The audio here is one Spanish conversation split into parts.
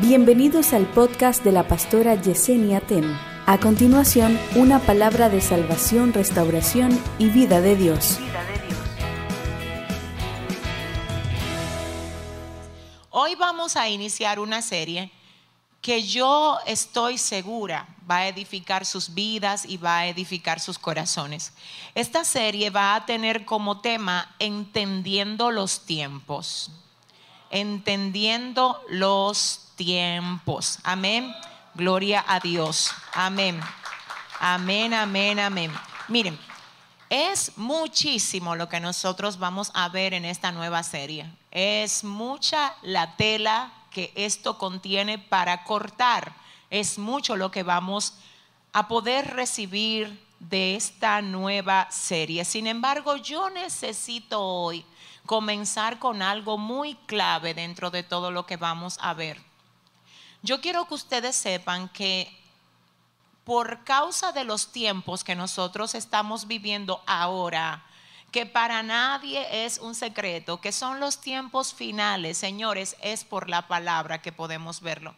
Bienvenidos al podcast de la pastora Yesenia Ten. A continuación, una palabra de salvación, restauración y vida de Dios. Hoy vamos a iniciar una serie que yo estoy segura va a edificar sus vidas y va a edificar sus corazones. Esta serie va a tener como tema entendiendo los tiempos. Entendiendo los tiempos. Amén. Gloria a Dios. Amén. Amén, amén, amén. Miren, es muchísimo lo que nosotros vamos a ver en esta nueva serie. Es mucha la tela que esto contiene para cortar. Es mucho lo que vamos a poder recibir de esta nueva serie. Sin embargo, yo necesito hoy comenzar con algo muy clave dentro de todo lo que vamos a ver. Yo quiero que ustedes sepan que por causa de los tiempos que nosotros estamos viviendo ahora, que para nadie es un secreto, que son los tiempos finales, señores, es por la palabra que podemos verlo.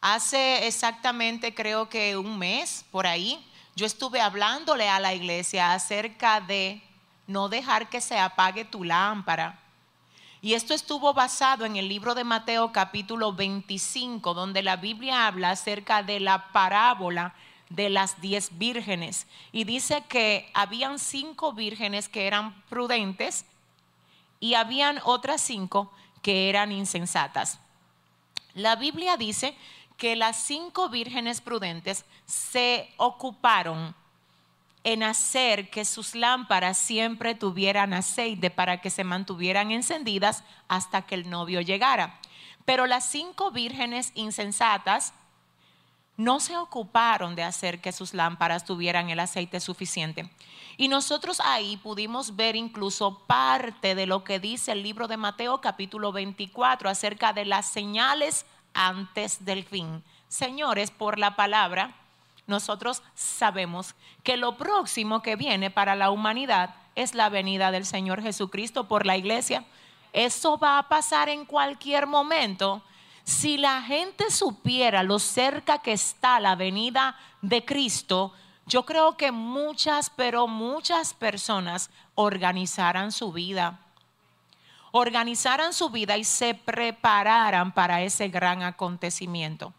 Hace exactamente creo que un mes por ahí, yo estuve hablándole a la iglesia acerca de no dejar que se apague tu lámpara y esto estuvo basado en el libro de Mateo capítulo 25, donde la Biblia habla acerca de la parábola de las diez vírgenes. Y dice que habían cinco vírgenes que eran prudentes y habían otras cinco que eran insensatas. La Biblia dice que las cinco vírgenes prudentes se ocuparon en hacer que sus lámparas siempre tuvieran aceite para que se mantuvieran encendidas hasta que el novio llegara. Pero las cinco vírgenes insensatas no se ocuparon de hacer que sus lámparas tuvieran el aceite suficiente. Y nosotros ahí pudimos ver incluso parte de lo que dice el libro de Mateo capítulo 24 acerca de las señales antes del fin. Señores, por la palabra nosotros sabemos que lo próximo que viene para la humanidad es la venida del Señor Jesucristo por la iglesia. Eso va a pasar en cualquier momento. Si la gente supiera lo cerca que está la venida de Cristo, yo creo que muchas, pero muchas personas organizaran su vida. Organizaran su vida y se prepararan para ese gran acontecimiento.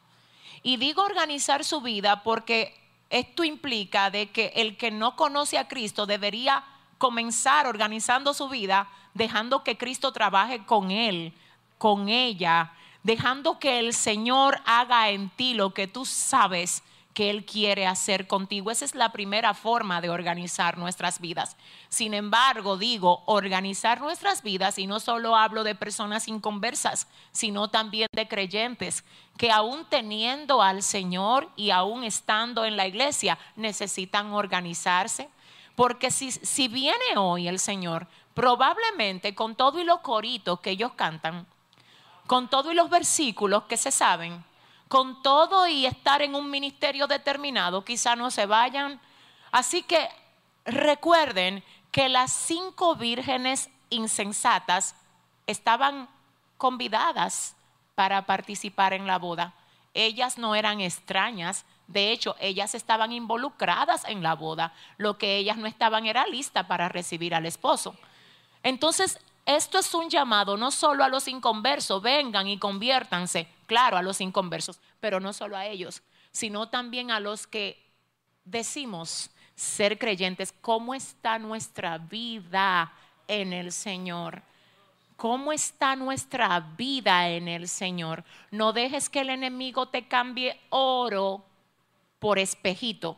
Y digo organizar su vida porque esto implica de que el que no conoce a Cristo debería comenzar organizando su vida, dejando que Cristo trabaje con él, con ella, dejando que el Señor haga en ti lo que tú sabes que Él quiere hacer contigo. Esa es la primera forma de organizar nuestras vidas. Sin embargo, digo, organizar nuestras vidas, y no solo hablo de personas inconversas, sino también de creyentes que aún teniendo al Señor y aún estando en la iglesia, necesitan organizarse. Porque si, si viene hoy el Señor, probablemente con todo y los coritos que ellos cantan, con todo y los versículos que se saben, con todo y estar en un ministerio determinado, quizá no se vayan. Así que recuerden que las cinco vírgenes insensatas estaban convidadas para participar en la boda. Ellas no eran extrañas, de hecho, ellas estaban involucradas en la boda. Lo que ellas no estaban era lista para recibir al esposo. Entonces, esto es un llamado no solo a los inconversos, vengan y conviértanse, claro, a los inconversos, pero no solo a ellos, sino también a los que decimos ser creyentes. ¿Cómo está nuestra vida en el Señor? ¿Cómo está nuestra vida en el Señor? No dejes que el enemigo te cambie oro por espejito.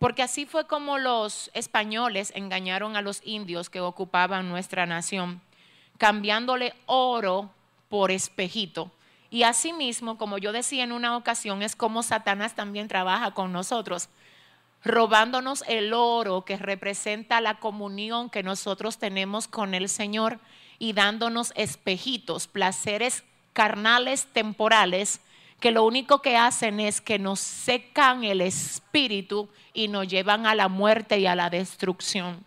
Porque así fue como los españoles engañaron a los indios que ocupaban nuestra nación, cambiándole oro por espejito. Y asimismo, como yo decía en una ocasión, es como Satanás también trabaja con nosotros, robándonos el oro que representa la comunión que nosotros tenemos con el Señor y dándonos espejitos, placeres carnales temporales que lo único que hacen es que nos secan el espíritu y nos llevan a la muerte y a la destrucción.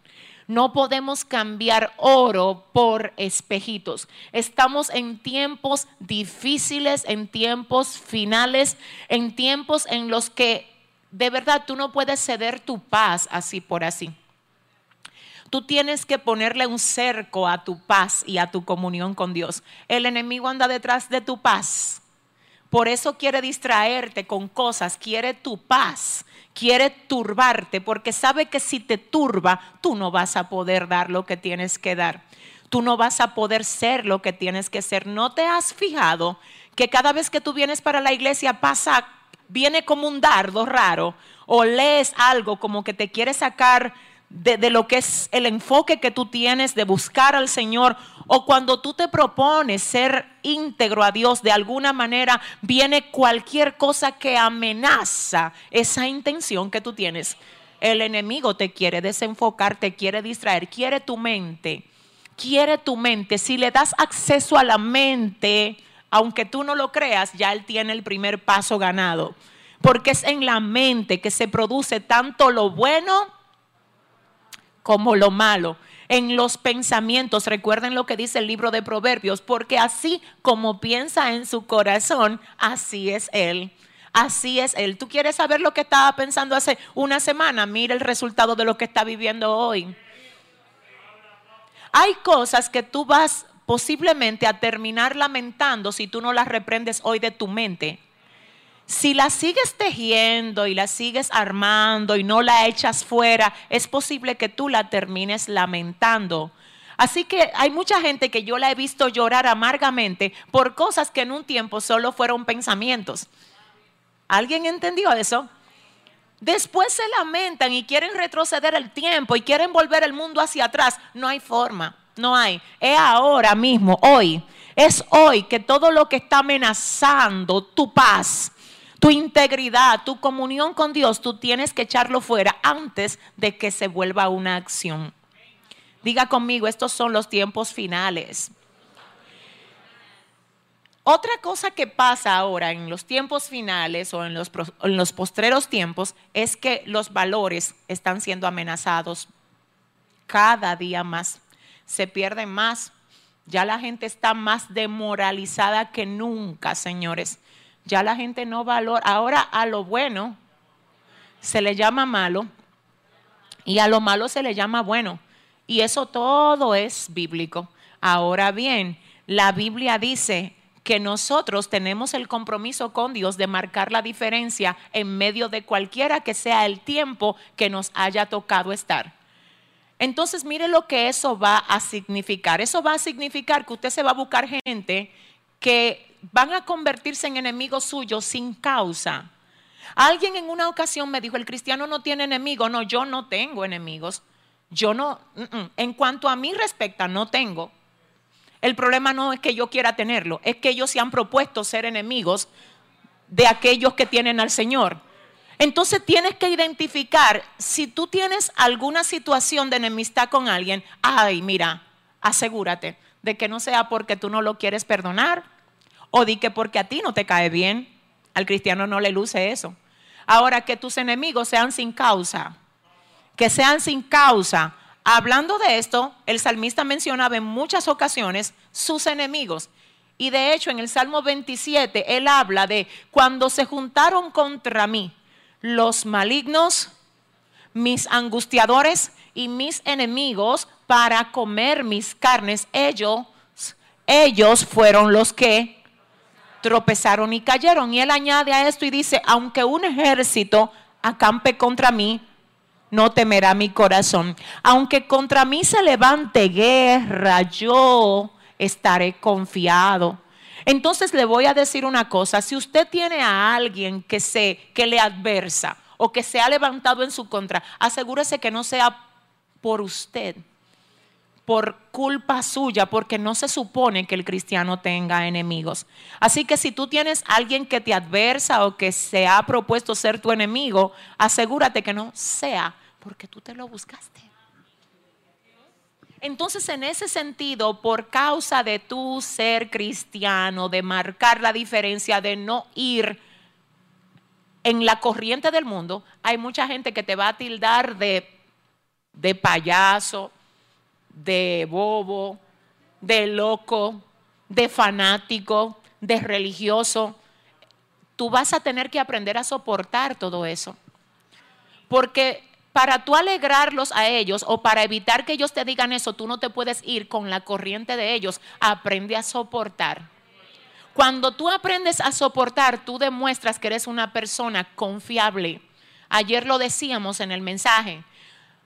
No podemos cambiar oro por espejitos. Estamos en tiempos difíciles, en tiempos finales, en tiempos en los que de verdad tú no puedes ceder tu paz así por así. Tú tienes que ponerle un cerco a tu paz y a tu comunión con Dios. El enemigo anda detrás de tu paz. Por eso quiere distraerte con cosas, quiere tu paz, quiere turbarte, porque sabe que si te turba, tú no vas a poder dar lo que tienes que dar. Tú no vas a poder ser lo que tienes que ser. ¿No te has fijado que cada vez que tú vienes para la iglesia pasa, viene como un dardo raro o lees algo como que te quiere sacar de, lo que es el enfoque que tú tienes de buscar al Señor o cuando tú te propones ser íntegro a Dios de alguna manera, viene cualquier cosa que amenaza esa intención que tú tienes. El enemigo te quiere desenfocar, te quiere distraer, quiere tu mente, quiere tu mente. Si le das acceso a la mente, aunque tú no lo creas, ya él tiene el primer paso ganado. Porque es en la mente que se produce tanto lo bueno como lo malo. En los pensamientos, recuerden lo que dice el libro de Proverbios, porque así como piensa en su corazón, así es él. Así es él. ¿Tú quieres saber lo que estaba pensando hace una semana? Mira el resultado de lo que está viviendo hoy. Hay cosas que tú vas posiblemente a terminar lamentando si tú no las reprendes hoy de tu mente. Si la sigues tejiendo y la sigues armando y no la echas fuera, es posible que tú la termines lamentando. Así que hay mucha gente que yo la he visto llorar amargamente por cosas que en un tiempo solo fueron pensamientos. ¿Alguien entendió eso? Después se lamentan y quieren retroceder el tiempo y quieren volver el mundo hacia atrás. No hay forma, no hay. Es ahora mismo, hoy. Es hoy que todo lo que está amenazando tu paz, tu integridad, tu comunión con Dios, tú tienes que echarlo fuera antes de que se vuelva una acción. Diga conmigo, estos son los tiempos finales. Otra cosa que pasa ahora en los tiempos finales o en los, en los postreros tiempos es que los valores están siendo amenazados cada día más. Se pierden más. Ya la gente está más demoralizada que nunca, señores. Ya la gente no valora. Ahora a lo bueno se le llama malo y a lo malo se le llama bueno. Y eso todo es bíblico. Ahora bien, la Biblia dice que nosotros tenemos el compromiso con Dios de marcar la diferencia en medio de cualquiera que sea el tiempo que nos haya tocado estar. Entonces, mire lo que eso va a significar. Eso va a significar que usted se va a buscar gente que van a convertirse en enemigos suyos sin causa. Alguien en una ocasión me dijo, el cristiano no tiene enemigos. No, yo no tengo enemigos. Yo no, en cuanto a mí respecta, no tengo. El problema no es que yo quiera tenerlo, es que ellos se han propuesto ser enemigos de aquellos que tienen al Señor. Entonces tienes que identificar si tú tienes alguna situación de enemistad con alguien, ay, mira, asegúrate de que no sea porque tú no lo quieres perdonar, o di que porque a ti no te cae bien, al cristiano no le luce eso. Ahora que tus enemigos sean sin causa, que sean sin causa. Hablando de esto, el salmista mencionaba en muchas ocasiones sus enemigos. Y de hecho en el Salmo 27 él habla de cuando se juntaron contra mí los malignos, mis angustiadores y mis enemigos para comer mis carnes, ellos, ellos fueron los que tropezaron y cayeron. Y él añade a esto y dice, aunque un ejército acampe contra mí, no temerá mi corazón. Aunque contra mí se levante guerra, yo estaré confiado. Entonces le voy a decir una cosa, si usted tiene a alguien que se que le adversa o que se ha levantado en su contra, asegúrese que no sea por usted por culpa suya, porque no se supone que el cristiano tenga enemigos. Así que si tú tienes alguien que te adversa o que se ha propuesto ser tu enemigo, asegúrate que no sea porque tú te lo buscaste. Entonces, en ese sentido, por causa de tu ser cristiano, de marcar la diferencia, de no ir en la corriente del mundo, hay mucha gente que te va a tildar de de payaso, de bobo, de loco, de fanático, de religioso. Tú vas a tener que aprender a soportar todo eso. Porque para tú alegrarlos a ellos o para evitar que ellos te digan eso, tú no te puedes ir con la corriente de ellos. Aprende a soportar. Cuando tú aprendes a soportar, tú demuestras que eres una persona confiable. Ayer lo decíamos en el mensaje.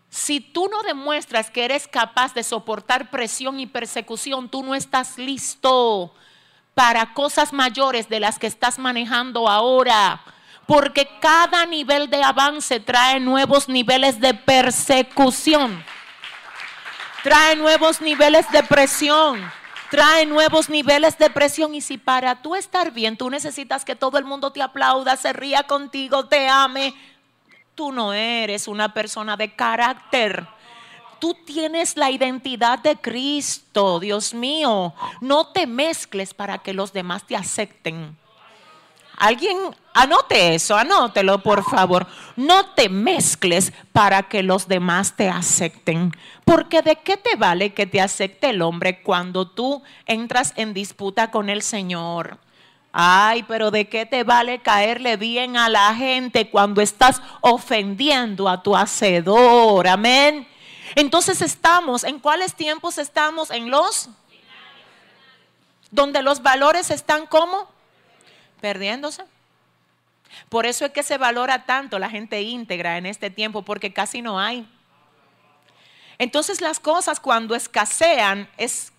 Si tú no demuestras que eres capaz de soportar presión y persecución, tú no estás listo para cosas mayores de las que estás manejando ahora. Porque cada nivel de avance trae nuevos niveles de persecución. Trae nuevos niveles de presión. Trae nuevos niveles de presión. Y si para tú estar bien, tú necesitas que todo el mundo te aplauda, se ría contigo, te ame, tú no eres una persona de carácter. Tú tienes la identidad de Cristo, Dios mío. No te mezcles para que los demás te acepten. Alguien anote eso, anótelo por favor. No te mezcles para que los demás te acepten. Porque de qué te vale que te acepte el hombre cuando tú entras en disputa con el Señor. Ay, pero ¿de qué te vale caerle bien a la gente cuando estás ofendiendo a tu hacedor? Amén. Entonces estamos, ¿en cuáles tiempos estamos? En los donde los valores están como perdiéndose. Por eso es que se valora tanto la gente íntegra en este tiempo, porque casi no hay. Entonces las cosas cuando escasean es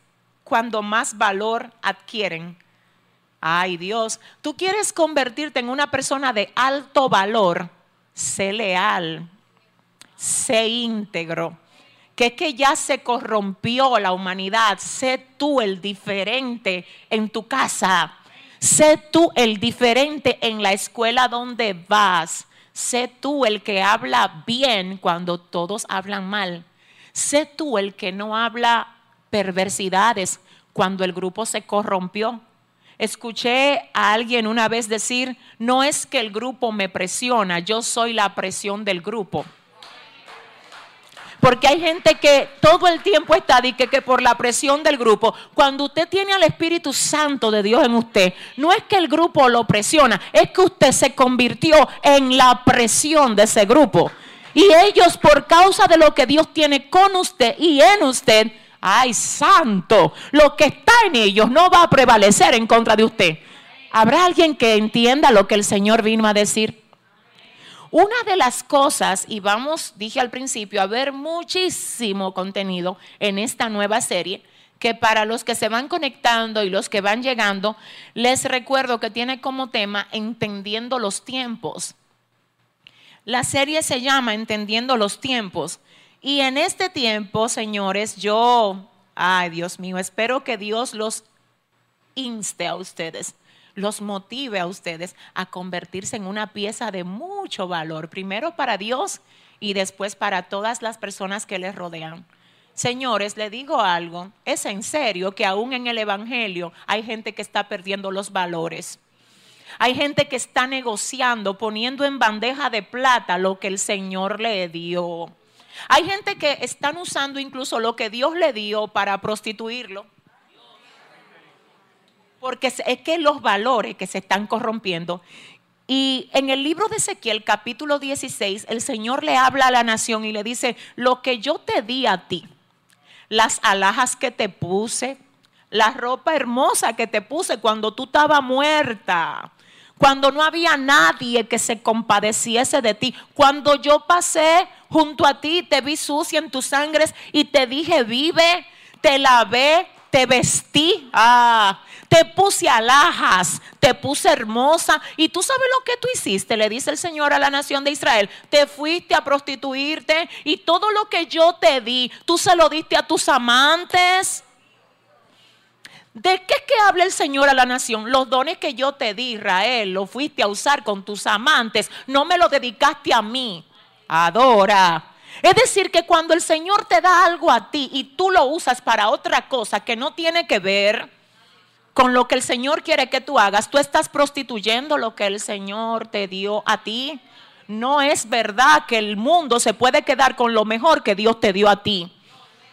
cuando más valor adquieren. Ay Dios, tú quieres convertirte en una persona de alto valor, sé leal, sé íntegro, que es que ya se corrompió la humanidad, sé tú el diferente en tu casa, sé tú el diferente en la escuela donde vas, sé tú el que habla bien cuando todos hablan mal, sé tú el que no habla perversidades cuando el grupo se corrompió. Escuché a alguien una vez decir, no es que el grupo me presiona, yo soy la presión del grupo. Porque hay gente que todo el tiempo está y que, que, por la presión del grupo, cuando usted tiene al Espíritu Santo de Dios en usted, no es que el grupo lo presiona, es que usted se convirtió en la presión de ese grupo. Y ellos por causa de lo que Dios tiene con usted y en usted, ay santo, lo que está en ellos no va a prevalecer en contra de usted. ¿Habrá alguien que entienda lo que el Señor vino a decir? Una de las cosas, y vamos, dije al principio, a ver muchísimo contenido en esta nueva serie, que para los que se van conectando y los que van llegando, les recuerdo que tiene como tema Entendiendo los tiempos. La serie se llama Entendiendo los tiempos. Y en este tiempo, señores, yo, ay Dios mío, espero que Dios los inste a ustedes, los motive a ustedes a convertirse en una pieza de mucho valor, primero para Dios y después para todas las personas que les rodean. Señores, le digo algo, es en serio que aún en el Evangelio hay gente que está perdiendo los valores. Hay gente que está negociando, poniendo en bandeja de plata lo que el Señor le dio. Hay gente que están usando incluso lo que Dios le dio para prostituirlo. Porque es que los valores que se están corrompiendo. Y en el libro de Ezequiel, capítulo 16, el Señor le habla a la nación y le dice, lo que yo te di a ti, las alhajas que te puse, la ropa hermosa que te puse cuando tú estabas muerta, cuando no había nadie que se compadeciese de ti, cuando yo pasé junto a ti, te vi sucia en tus sangres y te dije, vive, te lavé, te vestí, ah, te puse alhajas, te puse hermosa. Y tú sabes lo que tú hiciste, le dice el Señor a la nación de Israel. Te fuiste a prostituirte y todo lo que yo te di, tú se lo diste a tus amantes. ¿De qué que habla el Señor a la nación? Los dones que yo te di, Israel, lo fuiste a usar con tus amantes, no me lo dedicaste a mí. Adora. Es decir, que cuando el Señor te da algo a ti y tú lo usas para otra cosa que no tiene que ver con lo que el Señor quiere que tú hagas, tú estás prostituyendo lo que el Señor te dio a ti. no es verdad que el mundo se puede quedar con lo mejor que Dios te dio a ti.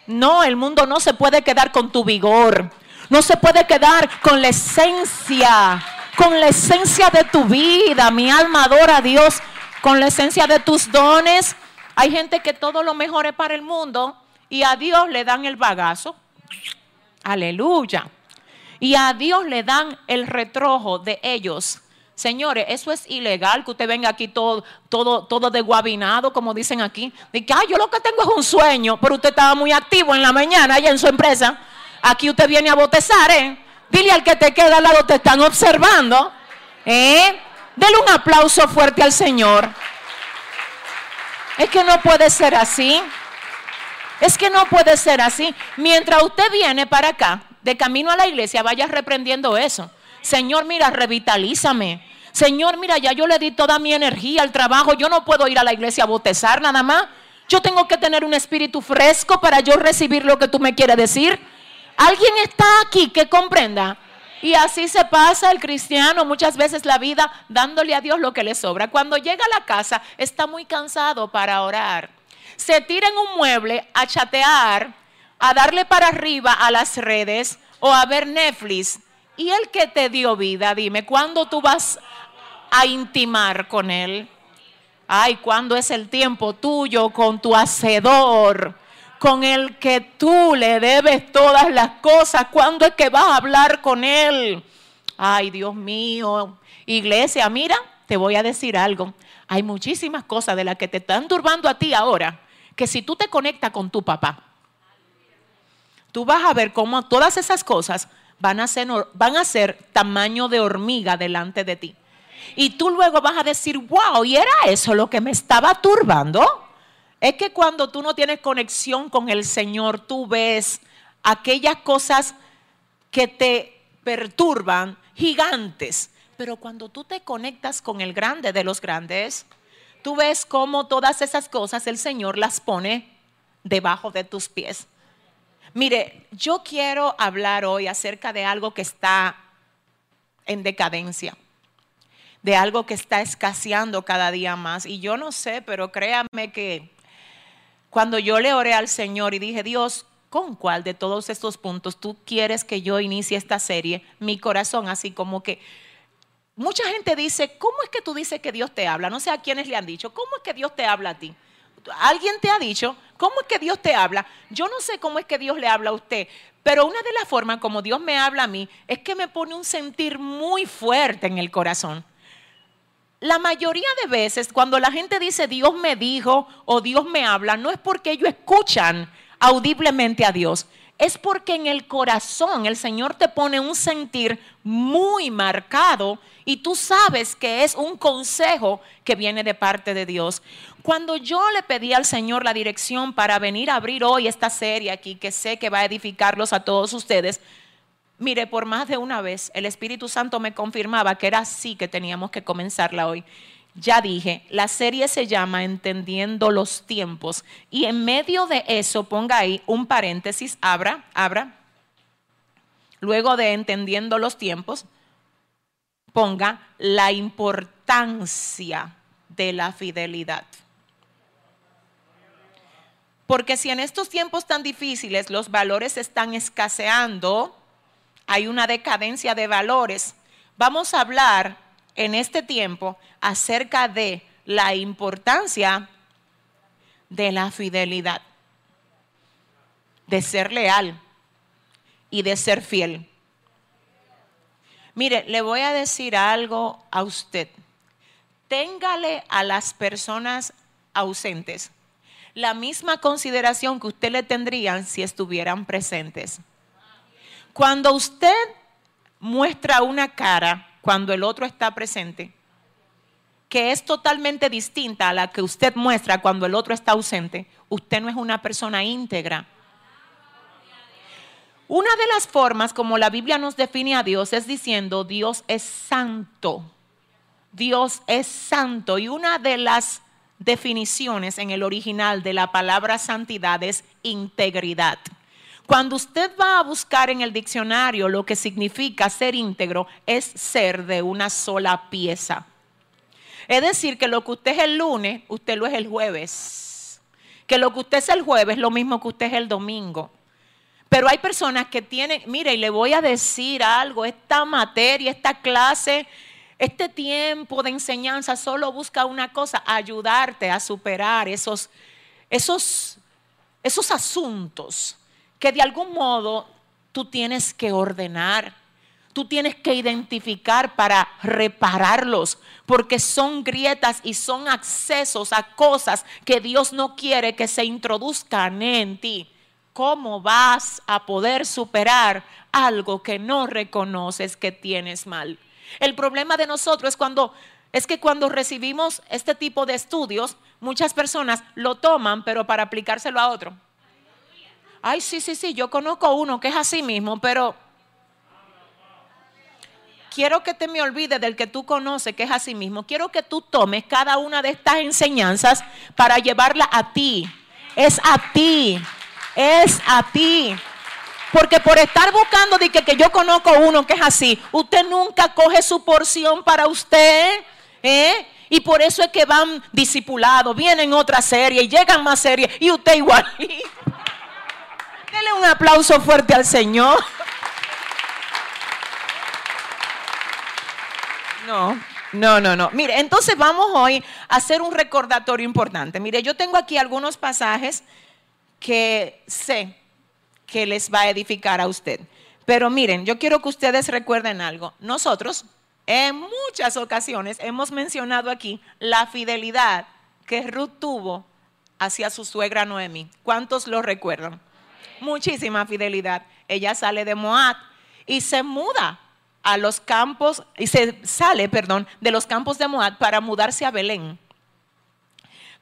No, el mundo no se puede quedar con tu vigor. No se puede quedar con la esencia, con la esencia de tu vida. Mi alma adora a Dios con la esencia de tus dones. Hay gente que todo lo mejor es para el mundo y a Dios le dan el bagazo. Aleluya. Y a Dios le dan el retrojo de ellos. Señores, eso es ilegal que usted venga aquí todo, todo, todo desguabinado, como dicen aquí. De que, yo lo que tengo es un sueño, pero usted estaba muy activo en la mañana allá en su empresa. Aquí usted viene a botezar, ¿eh? Dile al que te queda al lado, te están observando. ¿Eh? Dele un aplauso fuerte al Señor. Es que no puede ser así. Es que no puede ser así. Mientras usted viene para acá, de camino a la iglesia, vaya reprendiendo eso. Señor, mira, revitalízame. Señor, mira, ya yo le di toda mi energía al trabajo. Yo no puedo ir a la iglesia a botezar nada más. Yo tengo que tener un espíritu fresco para yo recibir lo que tú me quieres decir. ¿Alguien está aquí que comprenda? Y así se pasa el cristiano muchas veces la vida dándole a Dios lo que le sobra. Cuando llega a la casa está muy cansado para orar. Se tira en un mueble a chatear, a darle para arriba a las redes o a ver Netflix. ¿Y el que te dio vida? Dime, ¿cuándo tú vas a intimar con él? Ay, ¿cuándo es el tiempo tuyo con tu hacedor? Con el que tú le debes todas las cosas. ¿Cuándo es que vas a hablar con él? Ay, Dios mío. Iglesia, mira, te voy a decir algo. Hay muchísimas cosas de las que te están turbando a ti ahora, que si tú te conectas con tu papá, tú vas a ver cómo todas esas cosas van a ser, van a ser tamaño de hormiga delante de ti. Y tú luego vas a decir, wow, ¿y era eso lo que me estaba turbando? Es que cuando tú no tienes conexión con el Señor, tú ves aquellas cosas que te perturban, gigantes. Pero cuando tú te conectas con el grande de los grandes, tú ves cómo todas esas cosas el Señor las pone debajo de tus pies. Mire, yo quiero hablar hoy acerca de algo que está en decadencia, de algo que está escaseando cada día más. Y yo no sé, pero créame que cuando yo le oré al Señor y dije, Dios, ¿con cuál de todos estos puntos tú quieres que yo inicie esta serie? Mi corazón así como que... Mucha gente dice, ¿cómo es que tú dices que Dios te habla? No sé a quiénes le han dicho, ¿cómo es que Dios te habla a ti? ¿Alguien te ha dicho, cómo es que Dios te habla? Yo no sé cómo es que Dios le habla a usted, pero una de las formas como Dios me habla a mí es que me pone un sentir muy fuerte en el corazón. La mayoría de veces cuando la gente dice Dios me dijo o Dios me habla, no es porque ellos escuchan audiblemente a Dios, es porque en el corazón el Señor te pone un sentir muy marcado y tú sabes que es un consejo que viene de parte de Dios. Cuando yo le pedí al Señor la dirección para venir a abrir hoy esta serie aquí, que sé que va a edificarlos a todos ustedes, Mire, por más de una vez el Espíritu Santo me confirmaba que era así que teníamos que comenzarla hoy. Ya dije, la serie se llama Entendiendo los tiempos y en medio de eso ponga ahí un paréntesis, abra, abra. Luego de Entendiendo los tiempos, ponga la importancia de la fidelidad. Porque si en estos tiempos tan difíciles los valores están escaseando, hay una decadencia de valores. Vamos a hablar en este tiempo acerca de la importancia de la fidelidad, de ser leal y de ser fiel. Mire, le voy a decir algo a usted. Téngale a las personas ausentes la misma consideración que usted le tendrían si estuvieran presentes. Cuando usted muestra una cara cuando el otro está presente, que es totalmente distinta a la que usted muestra cuando el otro está ausente, usted no es una persona íntegra. Una de las formas como la Biblia nos define a Dios es diciendo Dios es santo. Dios es santo. Y una de las definiciones en el original de la palabra santidad es integridad. Cuando usted va a buscar en el diccionario lo que significa ser íntegro, es ser de una sola pieza. Es decir, que lo que usted es el lunes, usted lo es el jueves. Que lo que usted es el jueves es lo mismo que usted es el domingo. Pero hay personas que tienen, mire, y le voy a decir algo, esta materia, esta clase, este tiempo de enseñanza solo busca una cosa, ayudarte a superar esos, esos, esos asuntos que de algún modo tú tienes que ordenar, tú tienes que identificar para repararlos, porque son grietas y son accesos a cosas que Dios no quiere que se introduzcan en ti. ¿Cómo vas a poder superar algo que no reconoces que tienes mal? El problema de nosotros es cuando es que cuando recibimos este tipo de estudios, muchas personas lo toman, pero para aplicárselo a otro. Ay, sí, sí, sí, yo conozco uno que es así mismo, pero quiero que te me olvides del que tú conoces, que es así mismo. Quiero que tú tomes cada una de estas enseñanzas para llevarla a ti. Es a ti es a ti. Porque por estar buscando de que, yo conozco uno que es así, usted nunca coge su porción para usted. ¿eh? Y por eso es que van discipulados, vienen otra serie llegan más series y usted igual. Dele un aplauso fuerte al Señor. No, no, no, no. Mire, entonces vamos hoy a hacer un recordatorio importante. Mire, yo tengo aquí algunos pasajes que sé que les va a edificar a usted. Pero miren, yo quiero que ustedes recuerden algo. Nosotros en muchas ocasiones hemos mencionado aquí la fidelidad que Ruth tuvo hacia su suegra Noemi. ¿Cuántos lo recuerdan? Muchísima fidelidad. Ella sale de Moab y se muda a los campos, y se sale, perdón, de los campos de Moab para mudarse a Belén.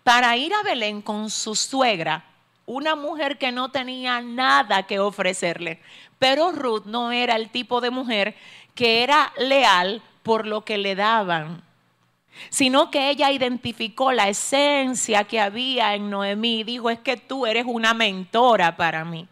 Para ir a Belén con su suegra una mujer que no tenía nada que ofrecerle. Pero Ruth no era el tipo de mujer que era leal por lo que le daban, sino que ella identificó la esencia que había en Noemí y dijo, es que tú eres una mentora para mí.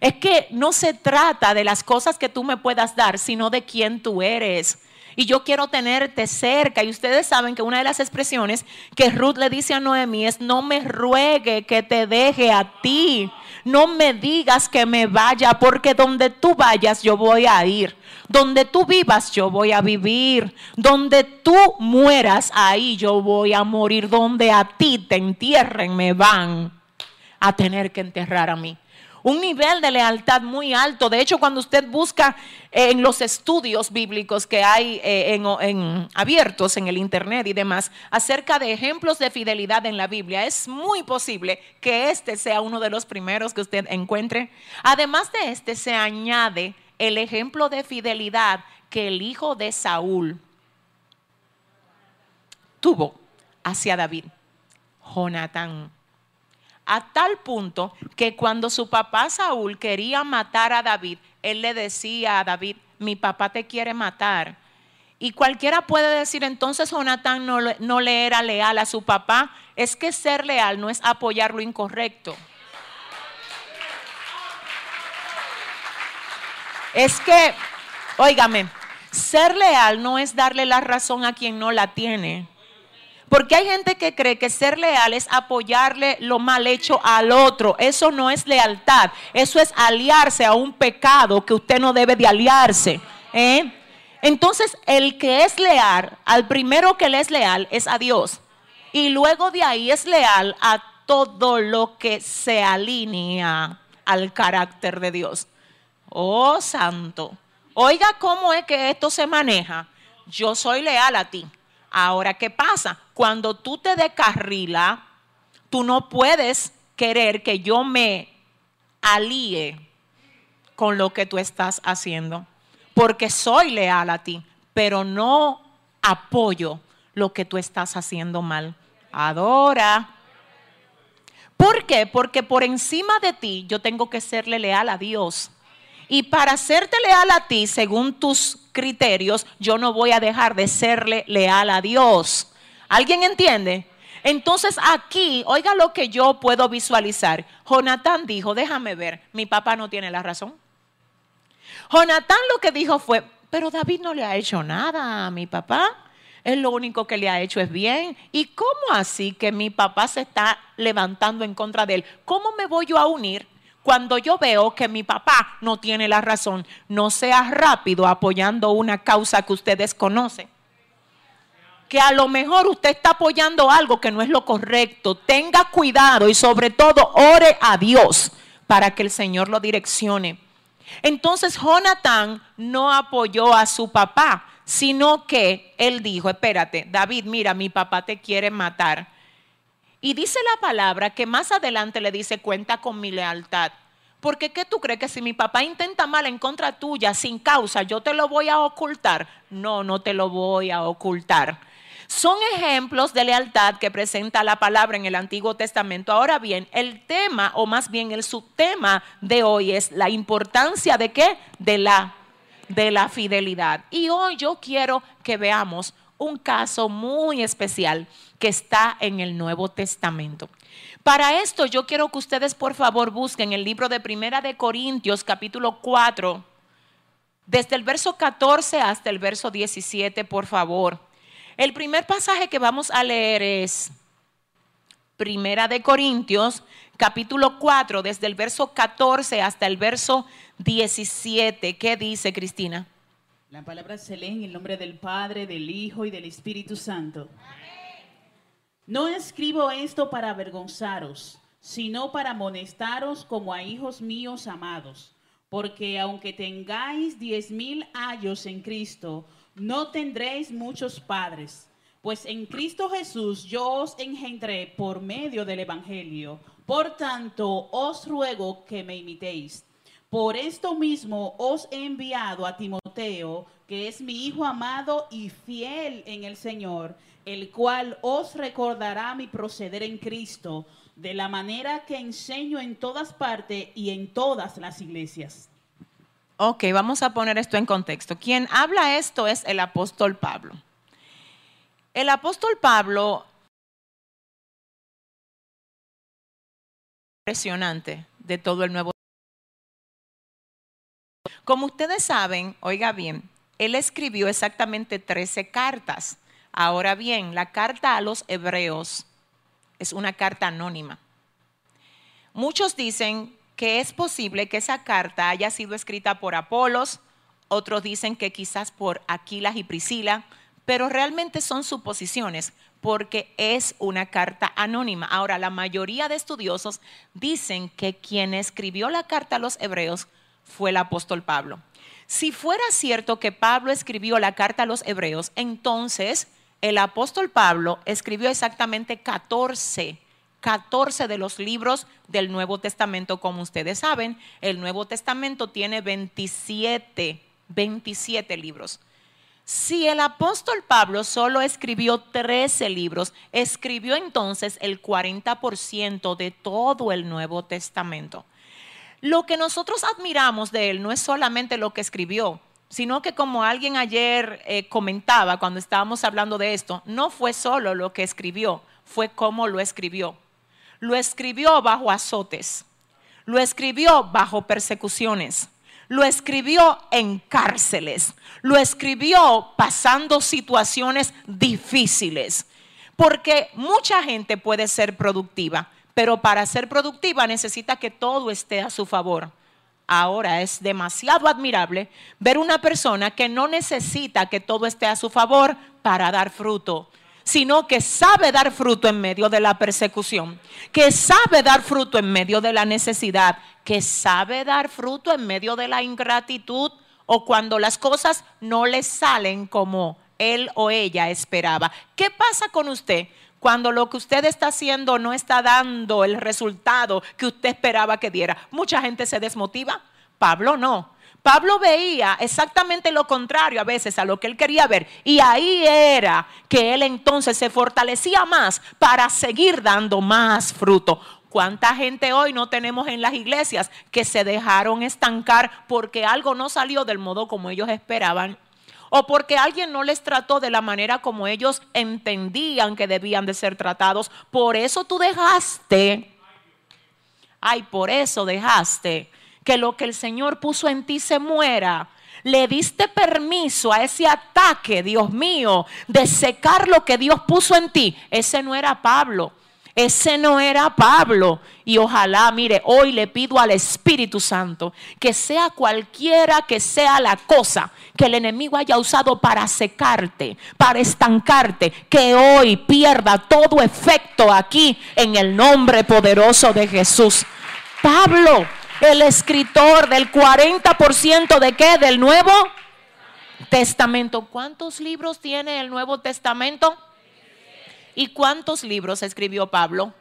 Es que no se trata de las cosas que tú me puedas dar, sino de quién tú eres y yo quiero tenerte cerca. Y ustedes saben que una de las expresiones que Ruth le dice a Noemí es, no me ruegue que te deje a ti. No me digas que me vaya, porque donde tú vayas yo voy a ir. Donde tú vivas yo voy a vivir. Donde tú mueras, ahí yo voy a morir. Donde a ti te entierren, me van a tener que enterrar a mí un nivel de lealtad muy alto. De hecho, cuando usted busca en los estudios bíblicos que hay eh, en, abiertos en el Internet y demás acerca de ejemplos de fidelidad en la Biblia, es muy posible que este sea uno de los primeros que usted encuentre. Además de este, se añade el ejemplo de fidelidad que el hijo de Saúl tuvo hacia David, Jonatán a tal punto que cuando su papá Saúl quería matar a David, él le decía a David, mi papá te quiere matar. Y cualquiera puede decir, entonces Jonatán no, no le era leal a su papá. Es que ser leal no es apoyar lo incorrecto. Es que, óigame, ser leal no es darle la razón a quien no la tiene. Porque hay gente que cree que ser leal es apoyarle lo mal hecho al otro. Eso no es lealtad. Eso es aliarse a un pecado que usted no debe de aliarse. ¿eh? Entonces, el que es leal, al primero que le es leal es a Dios. Y luego de ahí es leal a todo lo que se alinea al carácter de Dios. Oh, santo. Oiga cómo es que esto se maneja. Yo soy leal a ti. Ahora, ¿qué pasa? Cuando tú te decarrila, tú no puedes querer que yo me alíe con lo que tú estás haciendo, porque soy leal a ti, pero no apoyo lo que tú estás haciendo mal. Adora. ¿Por qué? Porque por encima de ti yo tengo que serle leal a Dios. Y para serte leal a ti, según tus criterios, yo no voy a dejar de serle leal a Dios. ¿Alguien entiende? Entonces aquí, oiga lo que yo puedo visualizar. Jonatán dijo, déjame ver, mi papá no tiene la razón. Jonatán lo que dijo fue, pero David no le ha hecho nada a mi papá. Él lo único que le ha hecho es bien. ¿Y cómo así que mi papá se está levantando en contra de él? ¿Cómo me voy yo a unir cuando yo veo que mi papá no tiene la razón? No sea rápido apoyando una causa que usted desconoce. Que a lo mejor usted está apoyando algo que no es lo correcto. Tenga cuidado y sobre todo ore a Dios para que el Señor lo direccione. Entonces Jonathan no apoyó a su papá, sino que él dijo, espérate, David, mira, mi papá te quiere matar. Y dice la palabra que más adelante le dice, cuenta con mi lealtad. Porque ¿qué tú crees que si mi papá intenta mal en contra tuya sin causa, yo te lo voy a ocultar? No, no te lo voy a ocultar. Son ejemplos de lealtad que presenta la palabra en el Antiguo Testamento. Ahora bien, el tema, o más bien el subtema de hoy es la importancia de qué? De la, de la fidelidad. Y hoy yo quiero que veamos un caso muy especial que está en el Nuevo Testamento. Para esto yo quiero que ustedes por favor busquen el libro de Primera de Corintios capítulo 4, desde el verso 14 hasta el verso 17, por favor. El primer pasaje que vamos a leer es Primera de Corintios, capítulo 4, desde el verso 14 hasta el verso 17. ¿Qué dice Cristina? La palabra se lee en el nombre del Padre, del Hijo y del Espíritu Santo. No escribo esto para avergonzaros, sino para amonestaros como a hijos míos amados, porque aunque tengáis diez mil años en Cristo, no tendréis muchos padres, pues en Cristo Jesús yo os engendré por medio del Evangelio. Por tanto, os ruego que me imitéis. Por esto mismo os he enviado a Timoteo, que es mi hijo amado y fiel en el Señor, el cual os recordará mi proceder en Cristo, de la manera que enseño en todas partes y en todas las iglesias. Ok, vamos a poner esto en contexto. Quien habla esto es el apóstol Pablo. El apóstol Pablo, impresionante de todo el Nuevo Como ustedes saben, oiga bien, él escribió exactamente 13 cartas. Ahora bien, la carta a los hebreos es una carta anónima. Muchos dicen que es posible que esa carta haya sido escrita por Apolos, otros dicen que quizás por Aquilas y Priscila, pero realmente son suposiciones porque es una carta anónima. Ahora, la mayoría de estudiosos dicen que quien escribió la carta a los hebreos fue el apóstol Pablo. Si fuera cierto que Pablo escribió la carta a los hebreos, entonces el apóstol Pablo escribió exactamente 14 14 de los libros del Nuevo Testamento, como ustedes saben. El Nuevo Testamento tiene 27, 27 libros. Si el apóstol Pablo solo escribió 13 libros, escribió entonces el 40% de todo el Nuevo Testamento. Lo que nosotros admiramos de él no es solamente lo que escribió, sino que como alguien ayer eh, comentaba cuando estábamos hablando de esto, no fue solo lo que escribió, fue cómo lo escribió lo escribió bajo azotes, lo escribió bajo persecuciones, lo escribió en cárceles, lo escribió pasando situaciones difíciles, porque mucha gente puede ser productiva, pero para ser productiva necesita que todo esté a su favor. Ahora es demasiado admirable ver una persona que no necesita que todo esté a su favor para dar fruto sino que sabe dar fruto en medio de la persecución, que sabe dar fruto en medio de la necesidad, que sabe dar fruto en medio de la ingratitud o cuando las cosas no le salen como él o ella esperaba. ¿Qué pasa con usted? Cuando lo que usted está haciendo no está dando el resultado que usted esperaba que diera. Mucha gente se desmotiva. Pablo no. Pablo veía exactamente lo contrario a veces a lo que él quería ver. Y ahí era que él entonces se fortalecía más para seguir dando más fruto. ¿Cuánta gente hoy no tenemos en las iglesias que se dejaron estancar porque algo no salió del modo como ellos esperaban? O porque alguien no les trató de la manera como ellos entendían que debían de ser tratados. Por eso tú dejaste. Ay, por eso dejaste que lo que el Señor puso en ti se muera. Le diste permiso a ese ataque, Dios mío, de secar lo que Dios puso en ti. Ese no era Pablo. Ese no era Pablo. Y ojalá, mire, hoy le pido al Espíritu Santo que sea cualquiera que sea la cosa que el enemigo haya usado para secarte, para estancarte, que hoy pierda todo efecto aquí en el nombre poderoso de Jesús. Pablo, el escritor del 40% de qué? Del Nuevo Testamento. ¿Cuántos libros tiene el Nuevo Testamento? ¿Y cuántos libros escribió Pablo?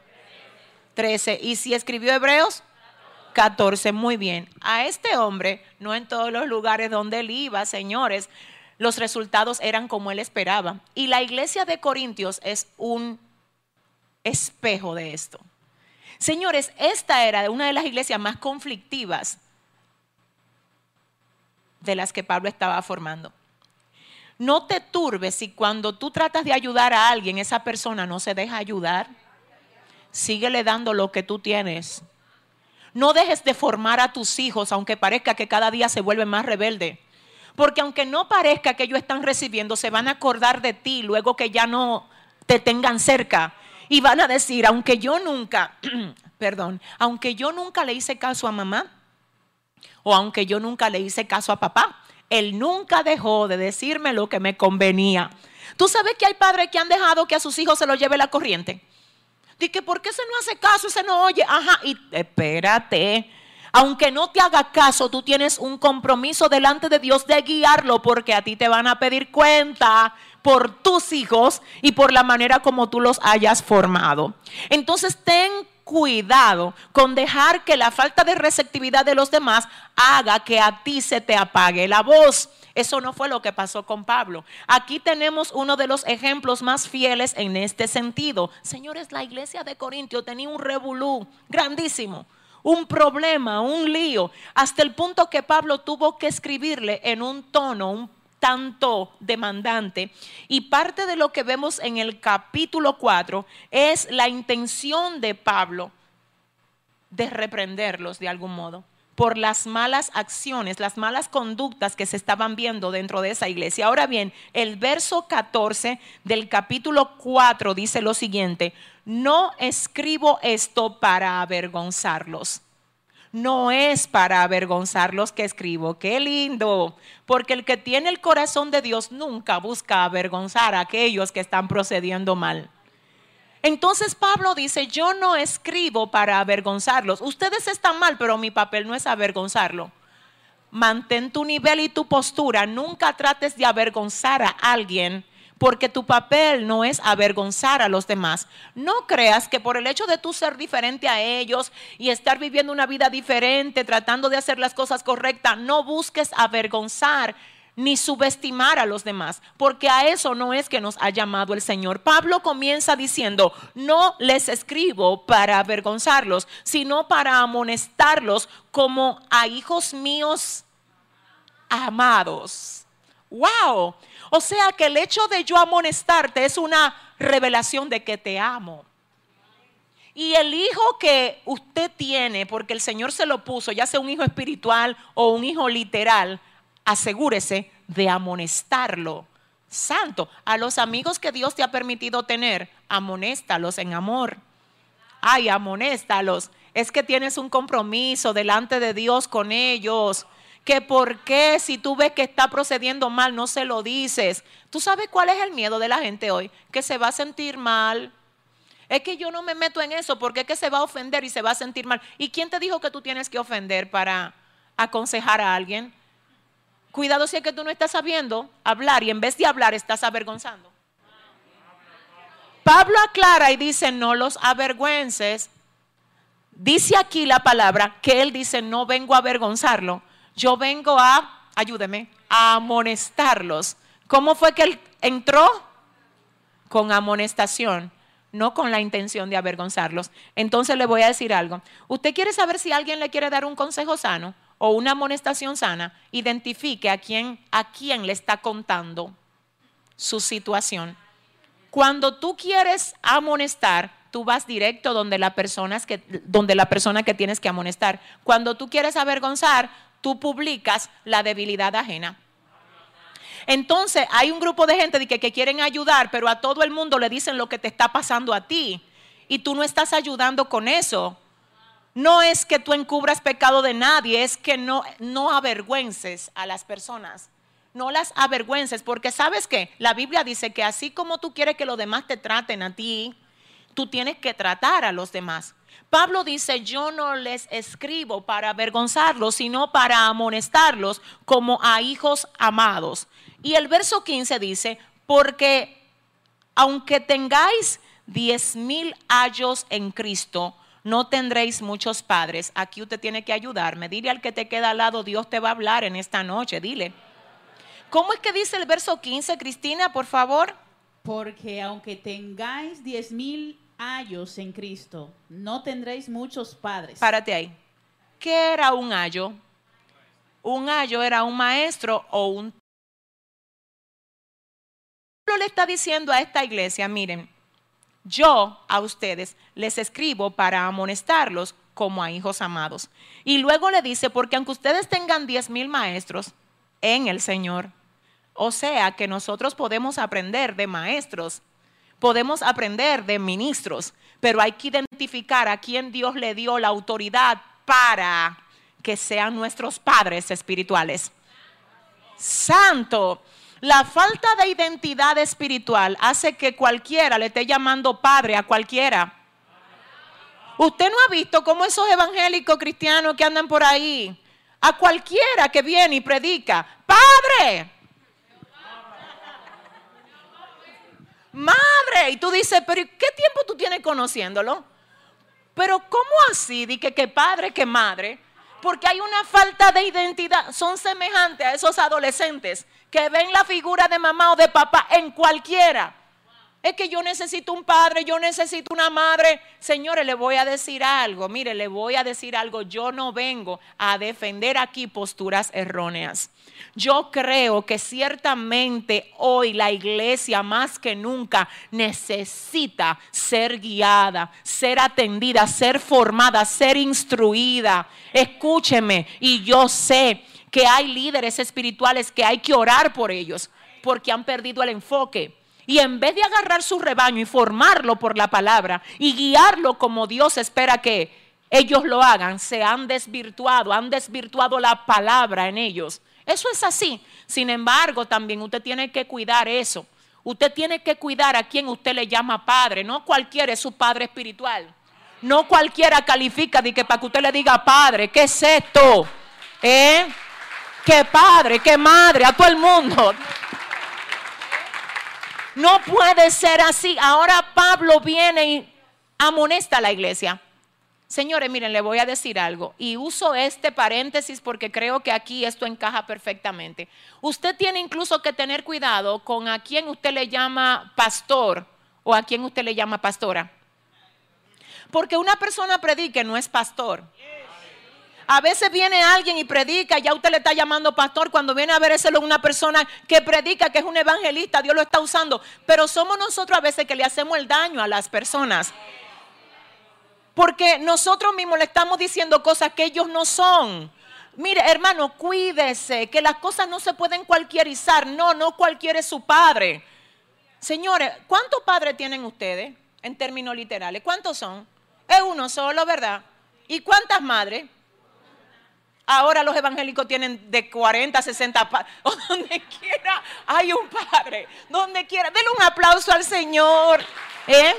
Trece. ¿Y si escribió Hebreos? Catorce. Muy bien. A este hombre, no en todos los lugares donde él iba, señores, los resultados eran como él esperaba. Y la iglesia de Corintios es un espejo de esto. Señores, esta era una de las iglesias más conflictivas de las que Pablo estaba formando. No te turbes si cuando tú tratas de ayudar a alguien, esa persona no se deja ayudar. Síguele dando lo que tú tienes. No dejes de formar a tus hijos, aunque parezca que cada día se vuelven más rebelde. Porque aunque no parezca que ellos están recibiendo, se van a acordar de ti luego que ya no te tengan cerca. Y van a decir, aunque yo nunca, perdón, aunque yo nunca le hice caso a mamá, o aunque yo nunca le hice caso a papá, él nunca dejó de decirme lo que me convenía. ¿Tú sabes que hay padres que han dejado que a sus hijos se los lleve la corriente? Dice, ¿por qué se no hace caso, se no oye? Ajá, y espérate. Aunque no te haga caso, tú tienes un compromiso delante de Dios de guiarlo porque a ti te van a pedir cuenta por tus hijos y por la manera como tú los hayas formado. Entonces ten cuidado con dejar que la falta de receptividad de los demás haga que a ti se te apague la voz. Eso no fue lo que pasó con Pablo. Aquí tenemos uno de los ejemplos más fieles en este sentido. Señores, la iglesia de Corintio tenía un revolú grandísimo, un problema, un lío, hasta el punto que Pablo tuvo que escribirle en un tono, un tanto demandante. Y parte de lo que vemos en el capítulo 4 es la intención de Pablo de reprenderlos de algún modo por las malas acciones, las malas conductas que se estaban viendo dentro de esa iglesia. Ahora bien, el verso 14 del capítulo 4 dice lo siguiente, no escribo esto para avergonzarlos no es para avergonzar los que escribo. Qué lindo, porque el que tiene el corazón de Dios nunca busca avergonzar a aquellos que están procediendo mal. Entonces Pablo dice, yo no escribo para avergonzarlos. Ustedes están mal, pero mi papel no es avergonzarlo. Mantén tu nivel y tu postura. Nunca trates de avergonzar a alguien porque tu papel no es avergonzar a los demás. No creas que por el hecho de tú ser diferente a ellos y estar viviendo una vida diferente, tratando de hacer las cosas correctas, no busques avergonzar ni subestimar a los demás, porque a eso no es que nos ha llamado el Señor. Pablo comienza diciendo, no les escribo para avergonzarlos, sino para amonestarlos como a hijos míos amados. ¡Wow! O sea que el hecho de yo amonestarte es una revelación de que te amo. Y el hijo que usted tiene, porque el Señor se lo puso, ya sea un hijo espiritual o un hijo literal, asegúrese de amonestarlo. Santo, a los amigos que Dios te ha permitido tener, amonéstalos en amor. Ay, amonéstalos. Es que tienes un compromiso delante de Dios con ellos que por qué si tú ves que está procediendo mal no se lo dices. ¿Tú sabes cuál es el miedo de la gente hoy? Que se va a sentir mal. Es que yo no me meto en eso porque es que se va a ofender y se va a sentir mal. ¿Y quién te dijo que tú tienes que ofender para aconsejar a alguien? Cuidado si es que tú no estás sabiendo hablar y en vez de hablar estás avergonzando. Pablo aclara y dice, no los avergüences. Dice aquí la palabra que él dice, no vengo a avergonzarlo, yo vengo a, ayúdeme, a amonestarlos. ¿Cómo fue que él entró? Con amonestación, no con la intención de avergonzarlos. Entonces le voy a decir algo. ¿Usted quiere saber si alguien le quiere dar un consejo sano o una amonestación sana? Identifique a quién, a quién le está contando su situación. Cuando tú quieres amonestar, tú vas directo donde la, persona que, donde la persona que tienes que amonestar. Cuando tú quieres avergonzar, tú publicas la debilidad ajena. Entonces hay un grupo de gente que, que quieren ayudar, pero a todo el mundo le dicen lo que te está pasando a ti. Y tú no estás ayudando con eso. No es que tú encubras pecado de nadie, es que no, no avergüences a las personas. No las avergüences, porque sabes que la Biblia dice que así como tú quieres que los demás te traten a ti, tú tienes que tratar a los demás. Pablo dice, yo no les escribo para avergonzarlos, sino para amonestarlos como a hijos amados. Y el verso 15 dice, porque aunque tengáis diez mil años en Cristo, no tendréis muchos padres. Aquí usted tiene que ayudarme. Dile al que te queda al lado, Dios te va a hablar en esta noche. Dile. ¿Cómo es que dice el verso 15, Cristina, por favor? Porque aunque tengáis diez mil años en Cristo, no tendréis muchos padres. Párate ahí. ¿Qué era un ayo? Un ayo era un maestro o un... Pablo le está diciendo a esta iglesia, miren, yo a ustedes les escribo para amonestarlos como a hijos amados. Y luego le dice, porque aunque ustedes tengan diez mil maestros en el Señor, o sea que nosotros podemos aprender de maestros, podemos aprender de ministros, pero hay que identificar a quién Dios le dio la autoridad para que sean nuestros padres espirituales. Santo. La falta de identidad espiritual hace que cualquiera le esté llamando padre a cualquiera. Usted no ha visto cómo esos evangélicos cristianos que andan por ahí, a cualquiera que viene y predica, padre, madre, y tú dices, pero ¿qué tiempo tú tienes conociéndolo? Pero ¿cómo así? Di que, que padre, que madre porque hay una falta de identidad. Son semejantes a esos adolescentes que ven la figura de mamá o de papá en cualquiera. Es que yo necesito un padre, yo necesito una madre. Señores, le voy a decir algo. Mire, le voy a decir algo. Yo no vengo a defender aquí posturas erróneas. Yo creo que ciertamente hoy la iglesia más que nunca necesita ser guiada, ser atendida, ser formada, ser instruida. Escúcheme, y yo sé que hay líderes espirituales que hay que orar por ellos porque han perdido el enfoque y en vez de agarrar su rebaño y formarlo por la palabra y guiarlo como Dios espera que ellos lo hagan, se han desvirtuado, han desvirtuado la palabra en ellos. Eso es así. Sin embargo, también usted tiene que cuidar eso. Usted tiene que cuidar a quien usted le llama padre. No cualquiera es su padre espiritual. No cualquiera califica de que para que usted le diga padre, ¿qué es esto? ¿Eh? ¿Qué padre? ¿Qué madre? A todo el mundo. No puede ser así. Ahora Pablo viene y amonesta a la iglesia. Señores, miren, le voy a decir algo y uso este paréntesis porque creo que aquí esto encaja perfectamente. Usted tiene incluso que tener cuidado con a quién usted le llama pastor o a quién usted le llama pastora. Porque una persona predique no es pastor. A veces viene alguien y predica, ya usted le está llamando pastor, cuando viene a ver es una persona que predica, que es un evangelista, Dios lo está usando. Pero somos nosotros a veces que le hacemos el daño a las personas. Porque nosotros mismos le estamos diciendo cosas que ellos no son. Mire, hermano, cuídese, que las cosas no se pueden cualquierizar. No, no cualquiera es su padre. Señores, ¿cuántos padres tienen ustedes en términos literales? ¿Cuántos son? Es uno solo, ¿verdad? ¿Y cuántas madres? Ahora los evangélicos tienen de 40, 60 padres. O donde quiera hay un padre. Donde quiera. Denle un aplauso al Señor. ¿Eh?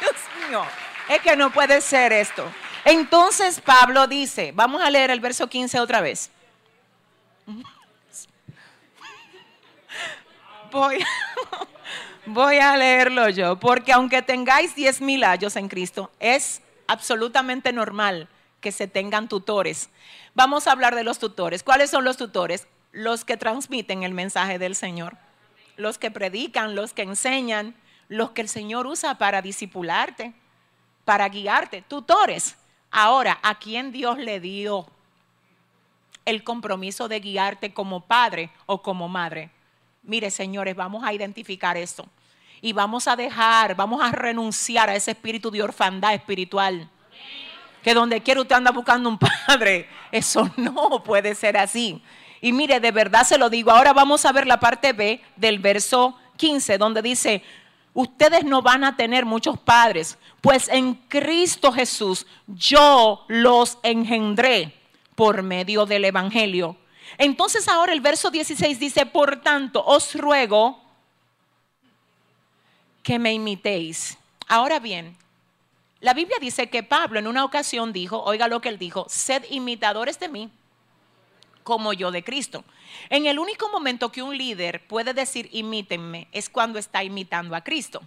Dios mío. Es que no puede ser esto. Entonces Pablo dice, vamos a leer el verso 15 otra vez. Voy, voy a leerlo yo, porque aunque tengáis 10 mil años en Cristo, es absolutamente normal que se tengan tutores. Vamos a hablar de los tutores. ¿Cuáles son los tutores? Los que transmiten el mensaje del Señor, los que predican, los que enseñan, los que el Señor usa para discipularte, para guiarte, tutores. Ahora, ¿a quién Dios le dio el compromiso de guiarte como padre o como madre? Mire, señores, vamos a identificar esto y vamos a dejar, vamos a renunciar a ese espíritu de orfandad espiritual que donde quiera usted anda buscando un padre. Eso no puede ser así. Y mire, de verdad se lo digo. Ahora vamos a ver la parte B del verso 15, donde dice, ustedes no van a tener muchos padres, pues en Cristo Jesús yo los engendré por medio del Evangelio. Entonces ahora el verso 16 dice, por tanto, os ruego que me imitéis. Ahora bien, la Biblia dice que Pablo en una ocasión dijo, oiga lo que él dijo, sed imitadores de mí como yo de Cristo. En el único momento que un líder puede decir imítenme es cuando está imitando a Cristo.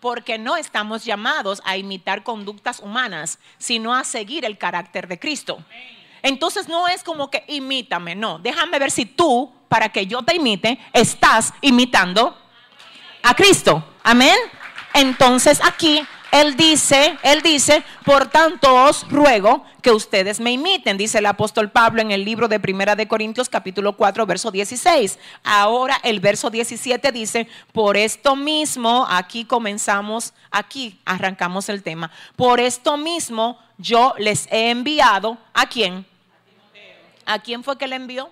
Porque no estamos llamados a imitar conductas humanas, sino a seguir el carácter de Cristo. Entonces no es como que imítame, no. Déjame ver si tú, para que yo te imite, estás imitando a Cristo. Amén. Entonces aquí él dice, él dice, por tanto os ruego que ustedes me imiten, dice el apóstol Pablo en el libro de Primera de Corintios capítulo 4 verso 16. Ahora el verso 17 dice, por esto mismo, aquí comenzamos, aquí arrancamos el tema. Por esto mismo yo les he enviado a quién? ¿A quién fue que le envió?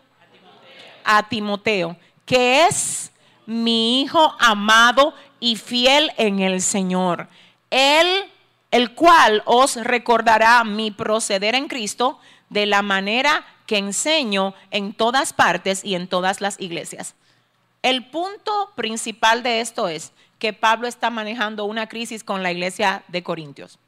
A Timoteo, que es mi hijo amado y fiel en el Señor él, el cual os recordará mi proceder en Cristo de la manera que enseño en todas partes y en todas las iglesias. El punto principal de esto es que Pablo está manejando una crisis con la iglesia de Corintios.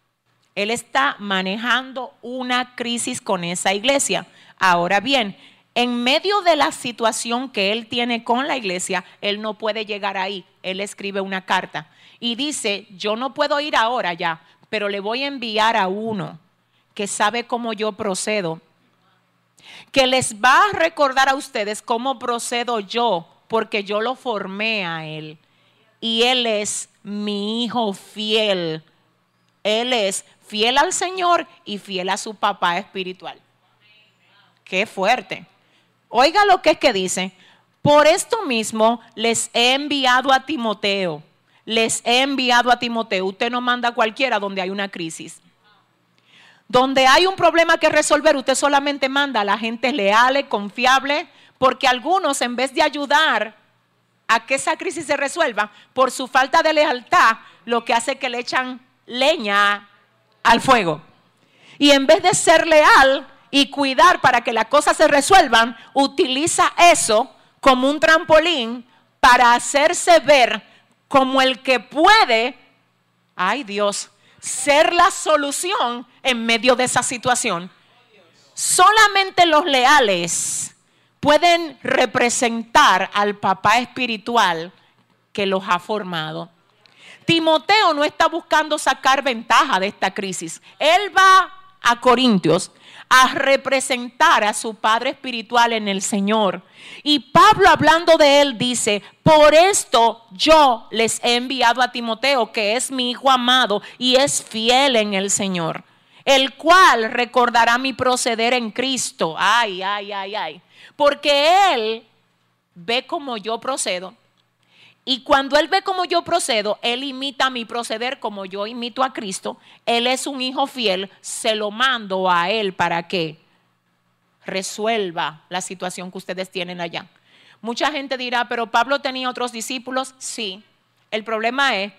Él está manejando una crisis con esa iglesia. Ahora bien, en medio de la situación que él tiene con la iglesia, él no puede llegar ahí. Él escribe una carta y dice, yo no puedo ir ahora ya, pero le voy a enviar a uno que sabe cómo yo procedo, que les va a recordar a ustedes cómo procedo yo, porque yo lo formé a él. Y él es mi hijo fiel. Él es fiel al Señor y fiel a su papá espiritual. Qué fuerte. Oiga lo que es que dice. Por esto mismo les he enviado a Timoteo les he enviado a Timoteo. Usted no manda a cualquiera donde hay una crisis. Donde hay un problema que resolver, usted solamente manda a la gente leal, confiable, porque algunos en vez de ayudar a que esa crisis se resuelva, por su falta de lealtad, lo que hace es que le echan leña al fuego. Y en vez de ser leal y cuidar para que las cosas se resuelvan, utiliza eso como un trampolín para hacerse ver como el que puede, ay Dios, ser la solución en medio de esa situación. Solamente los leales pueden representar al papá espiritual que los ha formado. Timoteo no está buscando sacar ventaja de esta crisis. Él va a Corintios a representar a su Padre Espiritual en el Señor. Y Pablo hablando de él dice, por esto yo les he enviado a Timoteo, que es mi hijo amado y es fiel en el Señor, el cual recordará mi proceder en Cristo. Ay, ay, ay, ay. Porque él ve como yo procedo y cuando Él ve cómo yo procedo, Él imita mi proceder como yo imito a Cristo. Él es un hijo fiel, se lo mando a Él para que resuelva la situación que ustedes tienen allá. Mucha gente dirá, pero Pablo tenía otros discípulos. Sí, el problema es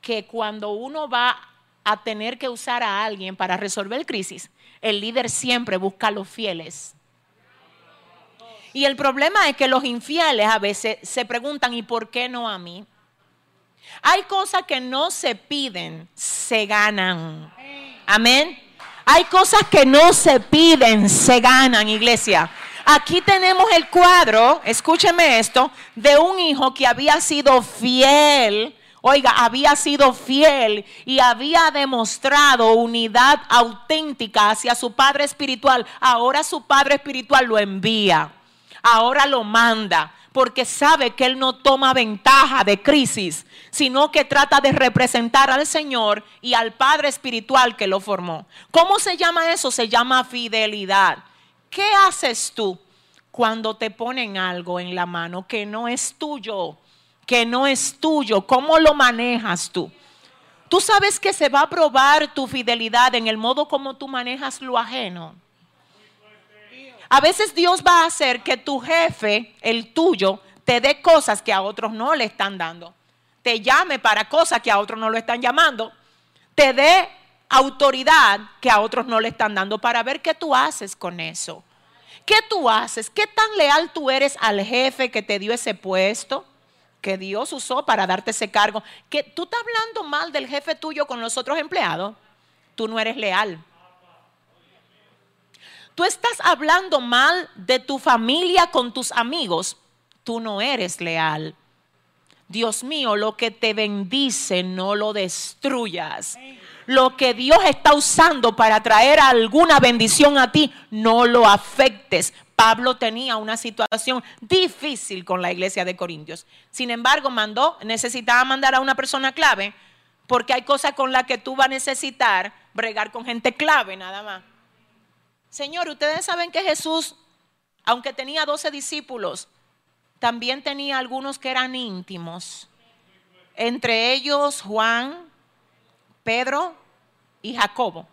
que cuando uno va a tener que usar a alguien para resolver crisis, el líder siempre busca a los fieles y el problema es que los infieles a veces se preguntan, ¿y por qué no a mí? Hay cosas que no se piden, se ganan. Amén. Hay cosas que no se piden, se ganan, iglesia. Aquí tenemos el cuadro, escúcheme esto, de un hijo que había sido fiel. Oiga, había sido fiel y había demostrado unidad auténtica hacia su padre espiritual. Ahora su padre espiritual lo envía ahora lo manda porque sabe que Él no toma ventaja de crisis, sino que trata de representar al Señor y al Padre Espiritual que lo formó. ¿Cómo se llama eso? Se llama fidelidad. ¿Qué haces tú cuando te ponen algo en la mano que no es tuyo? Que no es tuyo. ¿Cómo lo manejas tú? Tú sabes que se va a probar tu fidelidad en el modo como tú manejas lo ajeno. A veces Dios va a hacer que tu jefe, el tuyo, te dé cosas que a otros no le están dando. Te llame para cosas que a otros no lo están llamando. Te dé autoridad que a otros no le están dando para ver qué tú haces con eso. ¿Qué tú haces? ¿Qué tan leal tú eres al jefe que te dio ese puesto? que Dios usó para darte ese cargo, que tú estás hablando mal del jefe tuyo con los otros empleados, tú no eres leal. Tú estás hablando mal de tu familia con tus amigos, tú no eres leal. Dios mío, lo que te bendice no lo destruyas. Lo que Dios está usando para traer alguna bendición a ti, no lo afectes. Pablo tenía una situación difícil con la iglesia de Corintios. Sin embargo, mandó, necesitaba mandar a una persona clave, porque hay cosas con las que tú vas a necesitar bregar con gente clave nada más. Señor, ustedes saben que Jesús, aunque tenía 12 discípulos, también tenía algunos que eran íntimos. Entre ellos Juan, Pedro y Jacobo.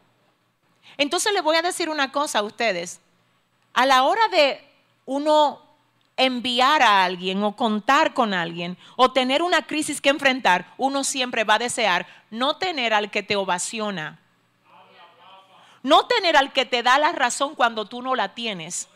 Entonces les voy a decir una cosa a ustedes a la hora de uno enviar a alguien o contar con alguien o tener una crisis que enfrentar, uno siempre va a desear no tener al que te ovaciona, no tener al que te da la razón cuando tú no la tienes.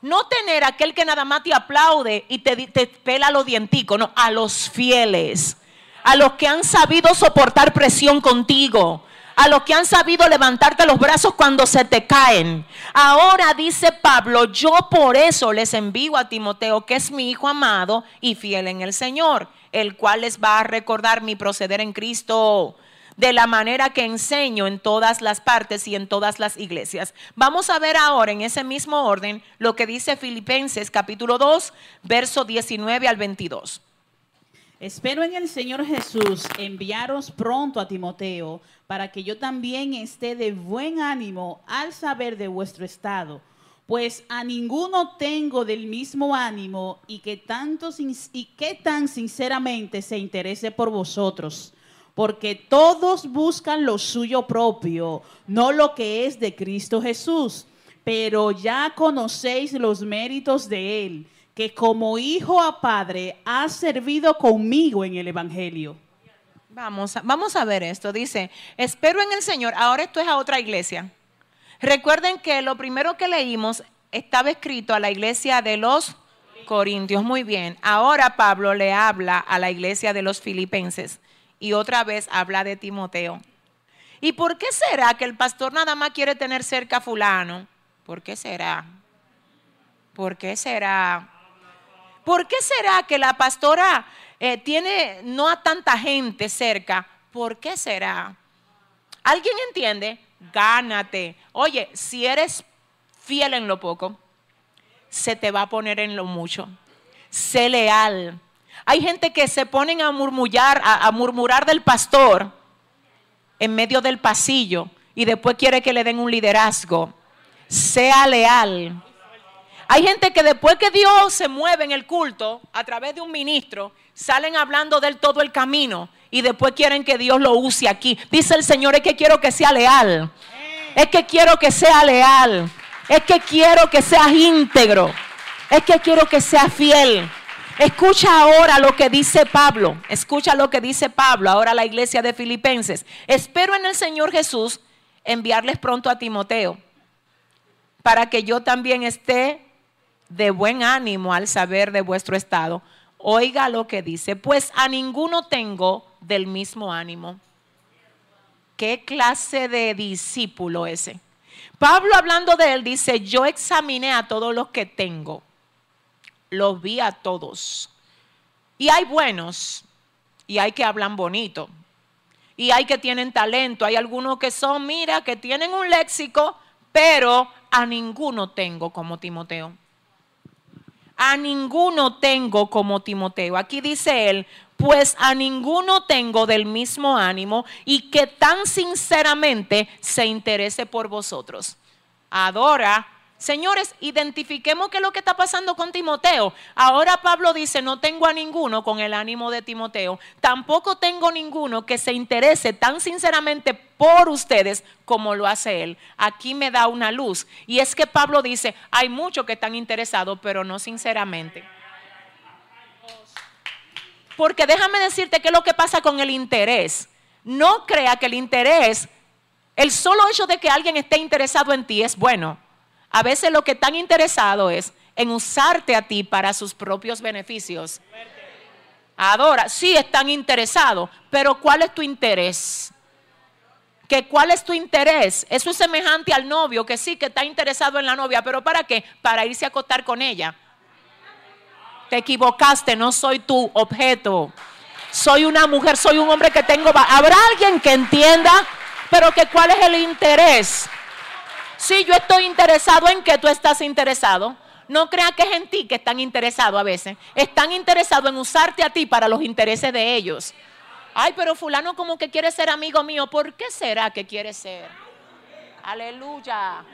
No tener aquel que nada más te aplaude y te, te pela los dienticos, no, a los fieles, a los que han sabido soportar presión contigo, a los que han sabido levantarte los brazos cuando se te caen. Ahora dice Pablo, yo por eso les envío a Timoteo, que es mi hijo amado y fiel en el Señor, el cual les va a recordar mi proceder en Cristo de la manera que enseño en todas las partes y en todas las iglesias. Vamos a ver ahora en ese mismo orden lo que dice Filipenses capítulo 2, verso 19 al 22. Espero en el Señor Jesús enviaros pronto a Timoteo para que yo también esté de buen ánimo al saber de vuestro estado, pues a ninguno tengo del mismo ánimo y que, tanto, y que tan sinceramente se interese por vosotros, porque todos buscan lo suyo propio, no lo que es de Cristo Jesús, pero ya conocéis los méritos de Él que como hijo a padre ha servido conmigo en el Evangelio. Vamos a, vamos a ver esto. Dice, espero en el Señor. Ahora esto es a otra iglesia. Recuerden que lo primero que leímos estaba escrito a la iglesia de los Corintios. Muy bien. Ahora Pablo le habla a la iglesia de los filipenses y otra vez habla de Timoteo. ¿Y por qué será que el pastor nada más quiere tener cerca a fulano? ¿Por qué será? ¿Por qué será? ¿Por qué será que la pastora eh, tiene no a tanta gente cerca? ¿Por qué será? ¿Alguien entiende? Gánate. Oye, si eres fiel en lo poco, se te va a poner en lo mucho. Sé leal. Hay gente que se ponen a murmurar, a murmurar del pastor en medio del pasillo y después quiere que le den un liderazgo. Sea leal. Hay gente que después que Dios se mueve en el culto a través de un ministro, salen hablando de él todo el camino y después quieren que Dios lo use aquí. Dice el Señor, es que quiero que sea leal. Es que quiero que sea leal. Es que quiero que seas íntegro. Es que quiero que seas fiel. Escucha ahora lo que dice Pablo. Escucha lo que dice Pablo, ahora la iglesia de Filipenses. Espero en el Señor Jesús enviarles pronto a Timoteo para que yo también esté de buen ánimo al saber de vuestro estado. Oiga lo que dice, pues a ninguno tengo del mismo ánimo. ¿Qué clase de discípulo ese? Pablo hablando de él dice, yo examiné a todos los que tengo, los vi a todos. Y hay buenos, y hay que hablan bonito, y hay que tienen talento, hay algunos que son, mira, que tienen un léxico, pero a ninguno tengo como Timoteo a ninguno tengo como Timoteo. Aquí dice él, pues a ninguno tengo del mismo ánimo y que tan sinceramente se interese por vosotros. Adora Señores, identifiquemos qué es lo que está pasando con Timoteo. Ahora Pablo dice, no tengo a ninguno con el ánimo de Timoteo. Tampoco tengo ninguno que se interese tan sinceramente por ustedes como lo hace él. Aquí me da una luz. Y es que Pablo dice, hay muchos que están interesados, pero no sinceramente. Porque déjame decirte qué es lo que pasa con el interés. No crea que el interés, el solo hecho de que alguien esté interesado en ti es bueno. A veces lo que están interesado es en usarte a ti para sus propios beneficios. Adora, sí están interesados, pero ¿cuál es tu interés? ¿Que ¿Cuál es tu interés? Eso es semejante al novio, que sí, que está interesado en la novia, pero ¿para qué? Para irse a acostar con ella. Te equivocaste, no soy tu objeto. Soy una mujer, soy un hombre que tengo... ¿Habrá alguien que entienda? Pero que cuál es el interés? Si yo estoy interesado en que tú estás interesado. No crea que es en ti que están interesados a veces. Están interesados en usarte a ti para los intereses de ellos. Ay, pero fulano como que quiere ser amigo mío. ¿Por qué será que quiere ser? Aleluya.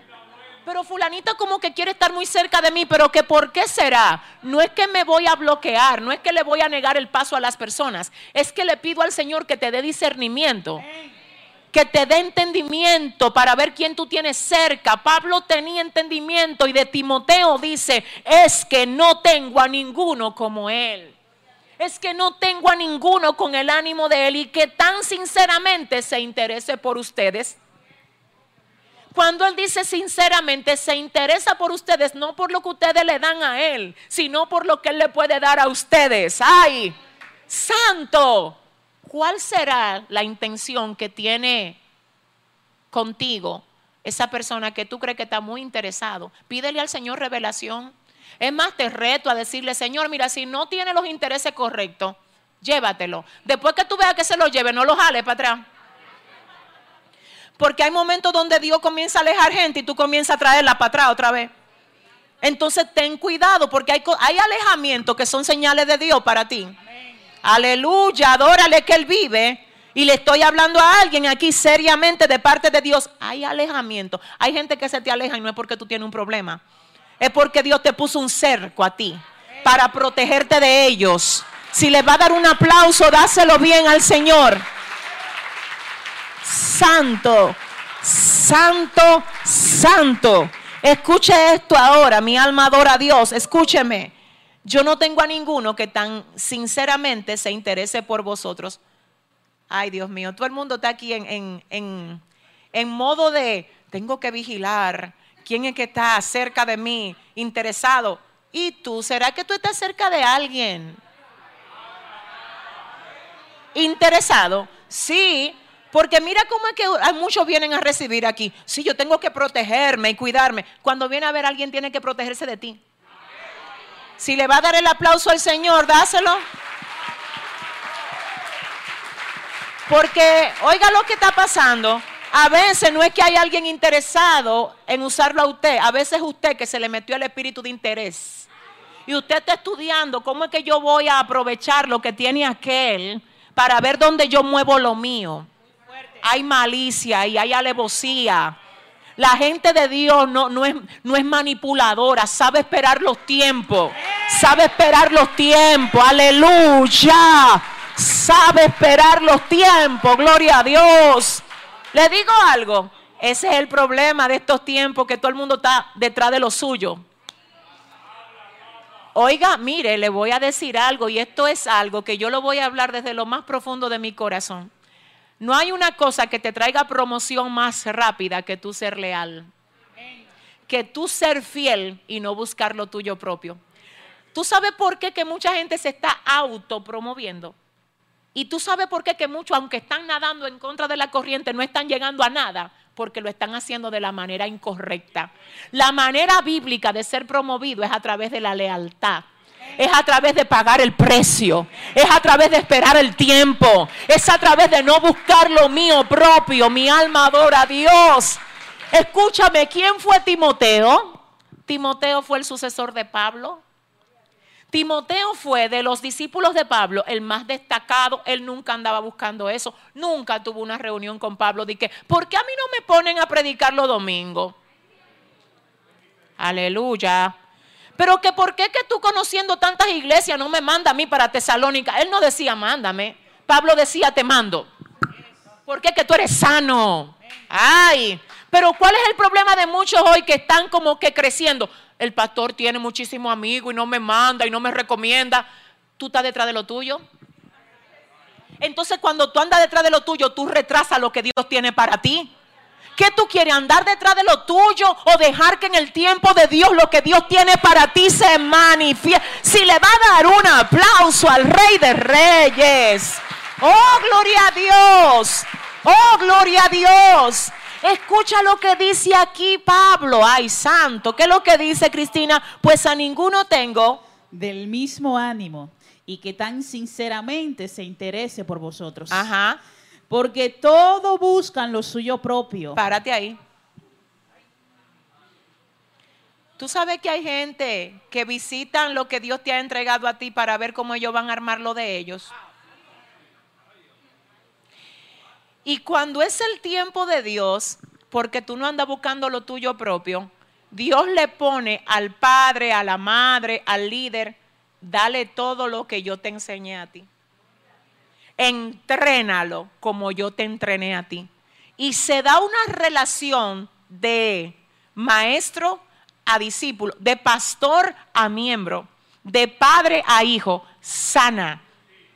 Pero fulanito como que quiere estar muy cerca de mí, pero que por qué será? No es que me voy a bloquear, no es que le voy a negar el paso a las personas, es que le pido al Señor que te dé discernimiento que te dé entendimiento para ver quién tú tienes cerca. Pablo tenía entendimiento y de Timoteo dice, es que no tengo a ninguno como él. Es que no tengo a ninguno con el ánimo de él y que tan sinceramente se interese por ustedes. Cuando él dice sinceramente, se interesa por ustedes, no por lo que ustedes le dan a él, sino por lo que él le puede dar a ustedes. ¡Ay! Santo. ¿Cuál será la intención que tiene contigo esa persona que tú crees que está muy interesado? Pídele al Señor revelación. Es más, te reto a decirle, Señor, mira, si no tiene los intereses correctos, llévatelo. Después que tú veas que se lo lleve, no lo jales para atrás. Porque hay momentos donde Dios comienza a alejar gente y tú comienzas a traerla para atrás otra vez. Entonces ten cuidado porque hay, hay alejamientos que son señales de Dios para ti. Aleluya, adórale que Él vive. Y le estoy hablando a alguien aquí seriamente de parte de Dios. Hay alejamiento. Hay gente que se te aleja y no es porque tú tienes un problema. Es porque Dios te puso un cerco a ti para protegerte de ellos. Si le va a dar un aplauso, dáselo bien al Señor. Santo, santo, santo. Escuche esto ahora, mi alma adora a Dios. Escúcheme. Yo no tengo a ninguno que tan sinceramente se interese por vosotros. Ay, Dios mío, todo el mundo está aquí en, en, modo de, tengo que vigilar quién es que está cerca de mí, interesado. ¿Y tú? ¿Será que tú estás cerca de alguien? Interesado. Sí, porque mira cómo es que muchos vienen a recibir aquí. Sí, yo tengo que protegerme y cuidarme. Cuando viene a ver alguien tiene que protegerse de ti. Si le va a dar el aplauso al Señor, dáselo. Porque, oiga lo que está pasando. A veces no es que hay alguien interesado en usarlo a usted. A veces es usted que se le metió el espíritu de interés. Y usted está estudiando cómo es que yo voy a aprovechar lo que tiene aquel para ver dónde yo muevo lo mío. Hay malicia y hay alevosía la gente de Dios no, no, es, no es manipuladora, sabe esperar los tiempos. Sabe esperar los tiempos, aleluya. Sabe esperar los tiempos, gloria a Dios. Le digo algo, ese es el problema de estos tiempos, que todo el mundo está detrás de lo suyo. Oiga, mire, le voy a decir algo y esto es algo que yo lo voy a hablar desde lo más profundo de mi corazón. No hay una cosa que te traiga promoción más rápida que tú ser leal. Que tú ser fiel y no buscar lo tuyo propio. ¿Tú sabes por qué que mucha gente se está autopromoviendo? Y tú sabes por qué que muchos, aunque están nadando en contra de la corriente, no están llegando a nada, porque lo están haciendo de la manera incorrecta. La manera bíblica de ser promovido es a través de la lealtad es a través de pagar el precio, es a través de esperar el tiempo, es a través de no buscar lo mío propio. Mi alma adora a Dios. Escúchame, ¿quién fue Timoteo? Timoteo fue el sucesor de Pablo. Timoteo fue de los discípulos de Pablo el más destacado. Él nunca andaba buscando eso. Nunca tuvo una reunión con Pablo. Dije, ¿por qué a mí no me ponen a predicar los domingos? Aleluya. Pero que por qué que tú conociendo tantas iglesias no me manda a mí para Tesalónica. Él no decía mándame. Pablo decía te mando. ¿Por qué que tú eres sano? Ay, pero ¿cuál es el problema de muchos hoy que están como que creciendo? El pastor tiene muchísimos amigos y no me manda y no me recomienda. ¿Tú estás detrás de lo tuyo? Entonces cuando tú andas detrás de lo tuyo, tú retrasas lo que Dios tiene para ti. ¿Qué tú quieres? ¿Andar detrás de lo tuyo o dejar que en el tiempo de Dios lo que Dios tiene para ti se manifieste? Si le va a dar un aplauso al Rey de Reyes. Oh, gloria a Dios. Oh, gloria a Dios. Escucha lo que dice aquí Pablo. Ay, santo. ¿Qué es lo que dice Cristina? Pues a ninguno tengo. Del mismo ánimo y que tan sinceramente se interese por vosotros. Ajá. Porque todo buscan lo suyo propio. Párate ahí. Tú sabes que hay gente que visitan lo que Dios te ha entregado a ti para ver cómo ellos van a armar lo de ellos. Y cuando es el tiempo de Dios, porque tú no andas buscando lo tuyo propio, Dios le pone al padre, a la madre, al líder, dale todo lo que yo te enseñé a ti. Entrénalo como yo te entrené a ti. Y se da una relación de maestro a discípulo, de pastor a miembro, de padre a hijo, sana,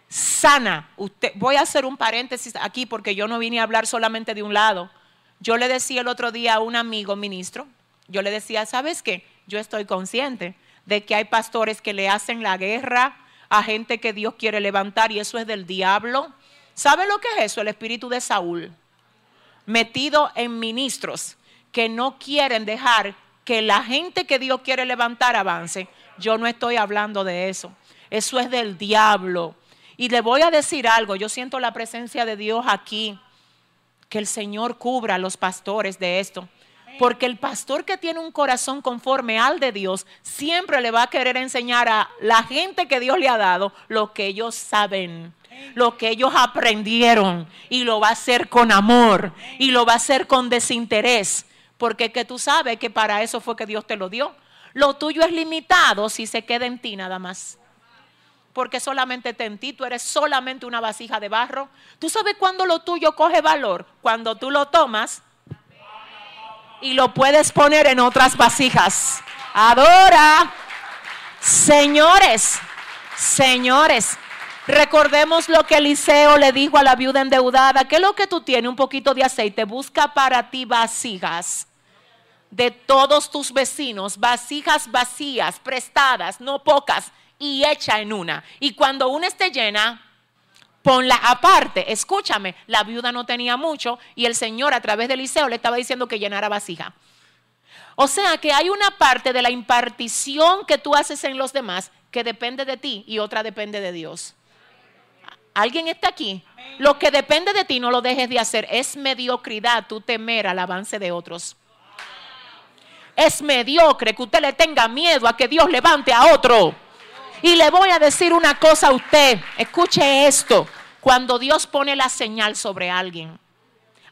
sana. Usted, voy a hacer un paréntesis aquí porque yo no vine a hablar solamente de un lado. Yo le decía el otro día a un amigo ministro, yo le decía, ¿sabes qué? Yo estoy consciente de que hay pastores que le hacen la guerra a gente que Dios quiere levantar y eso es del diablo. ¿Sabe lo que es eso? El espíritu de Saúl, metido en ministros que no quieren dejar que la gente que Dios quiere levantar avance. Yo no estoy hablando de eso. Eso es del diablo. Y le voy a decir algo, yo siento la presencia de Dios aquí. Que el Señor cubra a los pastores de esto. Porque el pastor que tiene un corazón conforme al de Dios siempre le va a querer enseñar a la gente que Dios le ha dado lo que ellos saben, lo que ellos aprendieron y lo va a hacer con amor y lo va a hacer con desinterés. Porque que tú sabes que para eso fue que Dios te lo dio. Lo tuyo es limitado si se queda en ti nada más. Porque solamente te en ti, tú eres solamente una vasija de barro. ¿Tú sabes cuándo lo tuyo coge valor? Cuando tú lo tomas y lo puedes poner en otras vasijas. Adora. Señores, señores, recordemos lo que Eliseo le dijo a la viuda endeudada. ¿Qué es lo que tú tienes? Un poquito de aceite. Busca para ti vasijas de todos tus vecinos, vasijas vacías, prestadas, no pocas, y echa en una. Y cuando una esté llena, ponla aparte. Escúchame, la viuda no tenía mucho y el Señor a través de Eliseo le estaba diciendo que llenara vasija. O sea que hay una parte de la impartición que tú haces en los demás que depende de ti y otra depende de Dios. ¿Alguien está aquí? Lo que depende de ti no lo dejes de hacer. Es mediocridad tú temer al avance de otros. Es mediocre que usted le tenga miedo a que Dios levante a otro. Y le voy a decir una cosa a usted, escuche esto, cuando Dios pone la señal sobre alguien,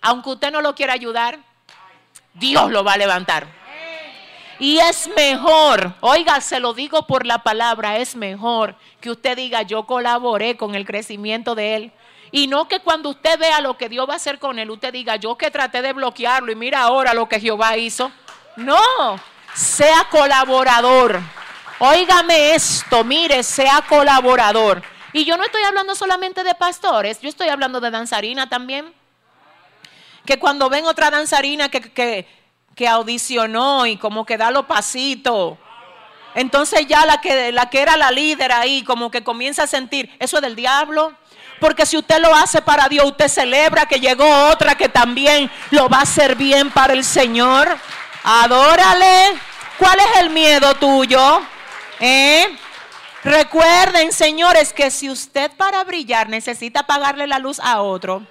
aunque usted no lo quiera ayudar, Dios lo va a levantar. Y es mejor, oiga, se lo digo por la palabra, es mejor que usted diga, yo colaboré con el crecimiento de él. Y no que cuando usted vea lo que Dios va a hacer con él, usted diga, yo que traté de bloquearlo y mira ahora lo que Jehová hizo. No, sea colaborador. Óigame esto, mire, sea colaborador. Y yo no estoy hablando solamente de pastores, yo estoy hablando de danzarina también. Que cuando ven otra danzarina que, que, audicionó y como que da los pasitos, entonces ya la que, la que era la líder ahí como que comienza a sentir, eso es del diablo. Porque si usted lo hace para Dios, usted celebra que llegó otra que también lo va a hacer bien para el Señor. Adórale. ¿Cuál es el miedo tuyo? ¿Eh? Recuerden, señores, que si usted para brillar necesita pagarle la luz a otro,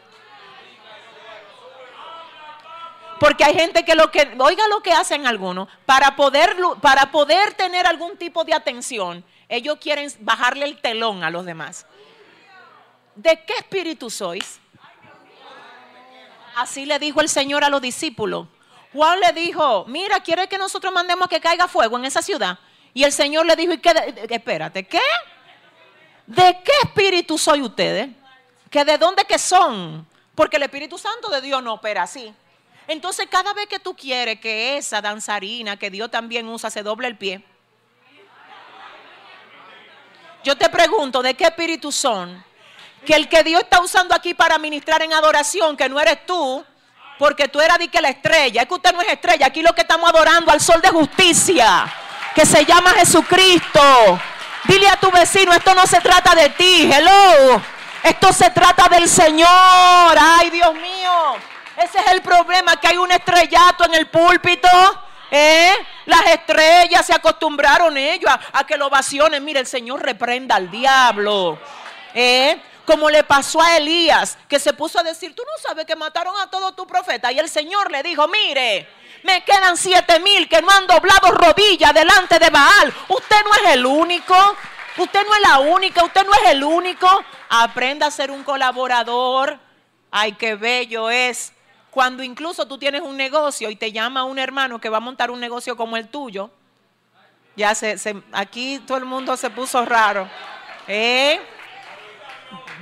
porque hay gente que lo que, oiga lo que hacen algunos, para poder, para poder tener algún tipo de atención, ellos quieren bajarle el telón a los demás. ¿De qué espíritu sois? Así le dijo el Señor a los discípulos. Juan le dijo, mira, ¿quiere que nosotros mandemos que caiga fuego en esa ciudad? Y el Señor le dijo, ¿y qué? espérate, ¿qué? ¿De qué espíritu soy ustedes? ¿Que de dónde que son? Porque el Espíritu Santo de Dios no opera así. Entonces cada vez que tú quieres que esa danzarina que Dios también usa se doble el pie, yo te pregunto, ¿de qué espíritu son? Que el que Dios está usando aquí para ministrar en adoración, que no eres tú, porque tú eras de que la estrella, es que usted no es estrella, aquí lo que estamos adorando al sol de justicia, que se llama Jesucristo. Dile a tu vecino, esto no se trata de ti, hello. Esto se trata del Señor. Ay, Dios mío. Ese es el problema, que hay un estrellato en el púlpito. ¿Eh? Las estrellas se acostumbraron ellos a, que lo ovacionen. Mire, el Señor reprenda al diablo. ¿Eh? Como le pasó a Elías, que se puso a decir, tú no sabes que mataron a todos tus profetas. Y el Señor le dijo, mire, me quedan siete mil que no han doblado rodillas delante de Baal. Usted no es el único. Usted no es la única, usted no es el único. Aprenda a ser un colaborador. Ay, qué bello es cuando incluso tú tienes un negocio y te llama un hermano que va a montar un negocio como el tuyo, ya se, aquí todo el mundo se puso raro. ¿Eh?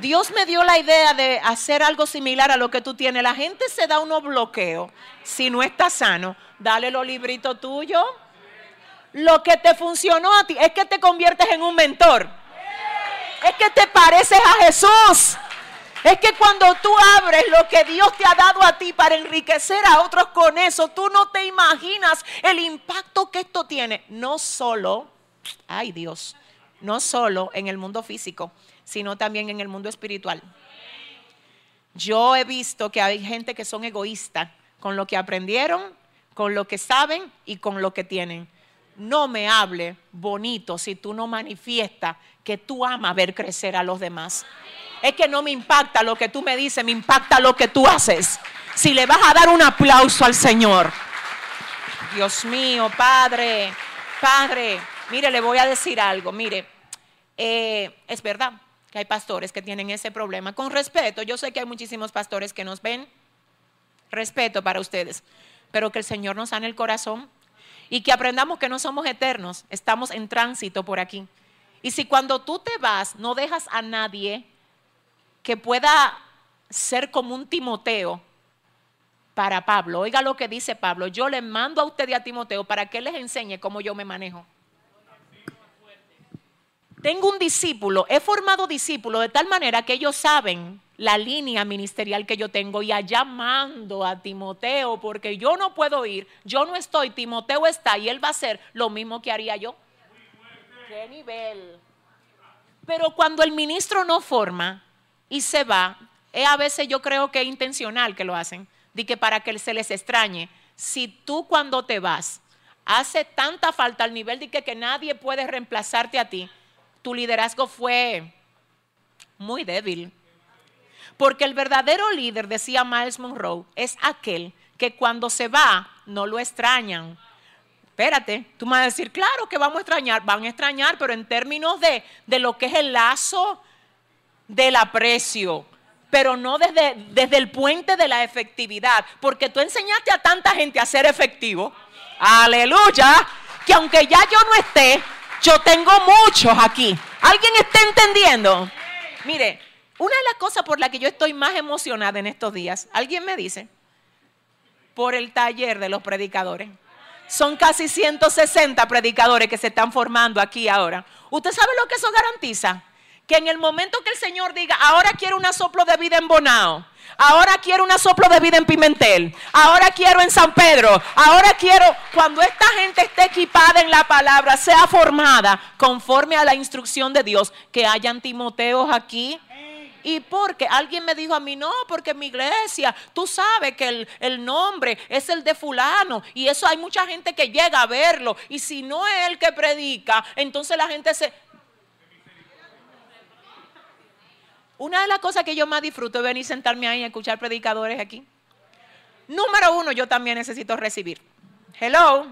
Dios me dio la idea de hacer algo similar a lo que tú tienes. La gente se da unos bloqueos. Si no está sano, dale los libritos tuyos. Lo que te funcionó a ti es que te conviertes en un mentor. Es que te pareces a Jesús. Es que cuando tú abres lo que Dios te ha dado a ti para enriquecer a otros con eso, tú no te imaginas el impacto que esto tiene. No solo, ay Dios, no solo en el mundo físico, sino también en el mundo espiritual. Yo he visto que hay gente que son egoístas con lo que aprendieron, con lo que saben y con lo que tienen. No me hable bonito si tú no manifiestas que tú amas ver crecer a los demás es que no me impacta lo que tú me dices, me impacta lo que tú haces. Si le vas a dar un aplauso al Señor. Dios mío, Padre, Padre, mire, le voy a decir algo, mire, eh, es verdad hay pastores que tienen ese problema. Con respeto, yo sé que hay muchísimos pastores que nos ven, respeto para ustedes, pero que el Señor nos sane el corazón y que aprendamos que no somos eternos, estamos en tránsito por aquí. Y si cuando tú te vas no dejas a nadie que pueda ser como un Timoteo para Pablo. Oiga lo que dice Pablo. Yo le mando a usted y a Timoteo para que les enseñe cómo yo me manejo. Tengo un discípulo, he formado discípulos de tal manera que ellos saben la línea ministerial que yo tengo y allá mando a Timoteo porque yo no puedo ir, yo no estoy, Timoteo está y él va a hacer lo mismo que haría yo. ¿Qué nivel? Pero cuando el ministro no forma, y se va, es a veces yo creo que es intencional que lo hacen, de que para que se les extrañe. Si tú cuando te vas hace tanta falta al nivel de que, que nadie puede reemplazarte a ti, tu liderazgo fue muy débil. Porque el verdadero líder, decía Miles Monroe, es aquel que cuando se va no lo extrañan. Espérate, tú me vas a decir, claro que vamos a extrañar, van a extrañar, pero en términos de, de lo que es el lazo del aprecio, pero no desde, desde el puente de la efectividad, porque tú enseñaste a tanta gente a ser efectivo, aleluya, que aunque ya yo no esté, yo tengo muchos aquí. ¿Alguien está entendiendo? Mire, una de las cosas por las que yo estoy más emocionada en estos días, ¿alguien me dice? Por el taller de los predicadores. Son casi 160 predicadores que se están formando aquí ahora. ¿Usted sabe lo que eso garantiza? Que en el momento que el Señor diga, ahora quiero un soplo de vida en Bonao, ahora quiero un soplo de vida en Pimentel, ahora quiero en San Pedro, ahora quiero, cuando esta gente esté equipada en la palabra, sea formada conforme a la instrucción de Dios, que hayan Timoteos aquí. Y porque alguien me dijo a mí, no, porque mi iglesia, tú sabes que el, el, nombre es el de fulano. Y eso hay mucha gente que llega a verlo. Y si no es el que predica, entonces la gente se... Una de las cosas que yo más disfruto es venir sentarme ahí y escuchar predicadores aquí. Número uno, yo también necesito recibir. Hello.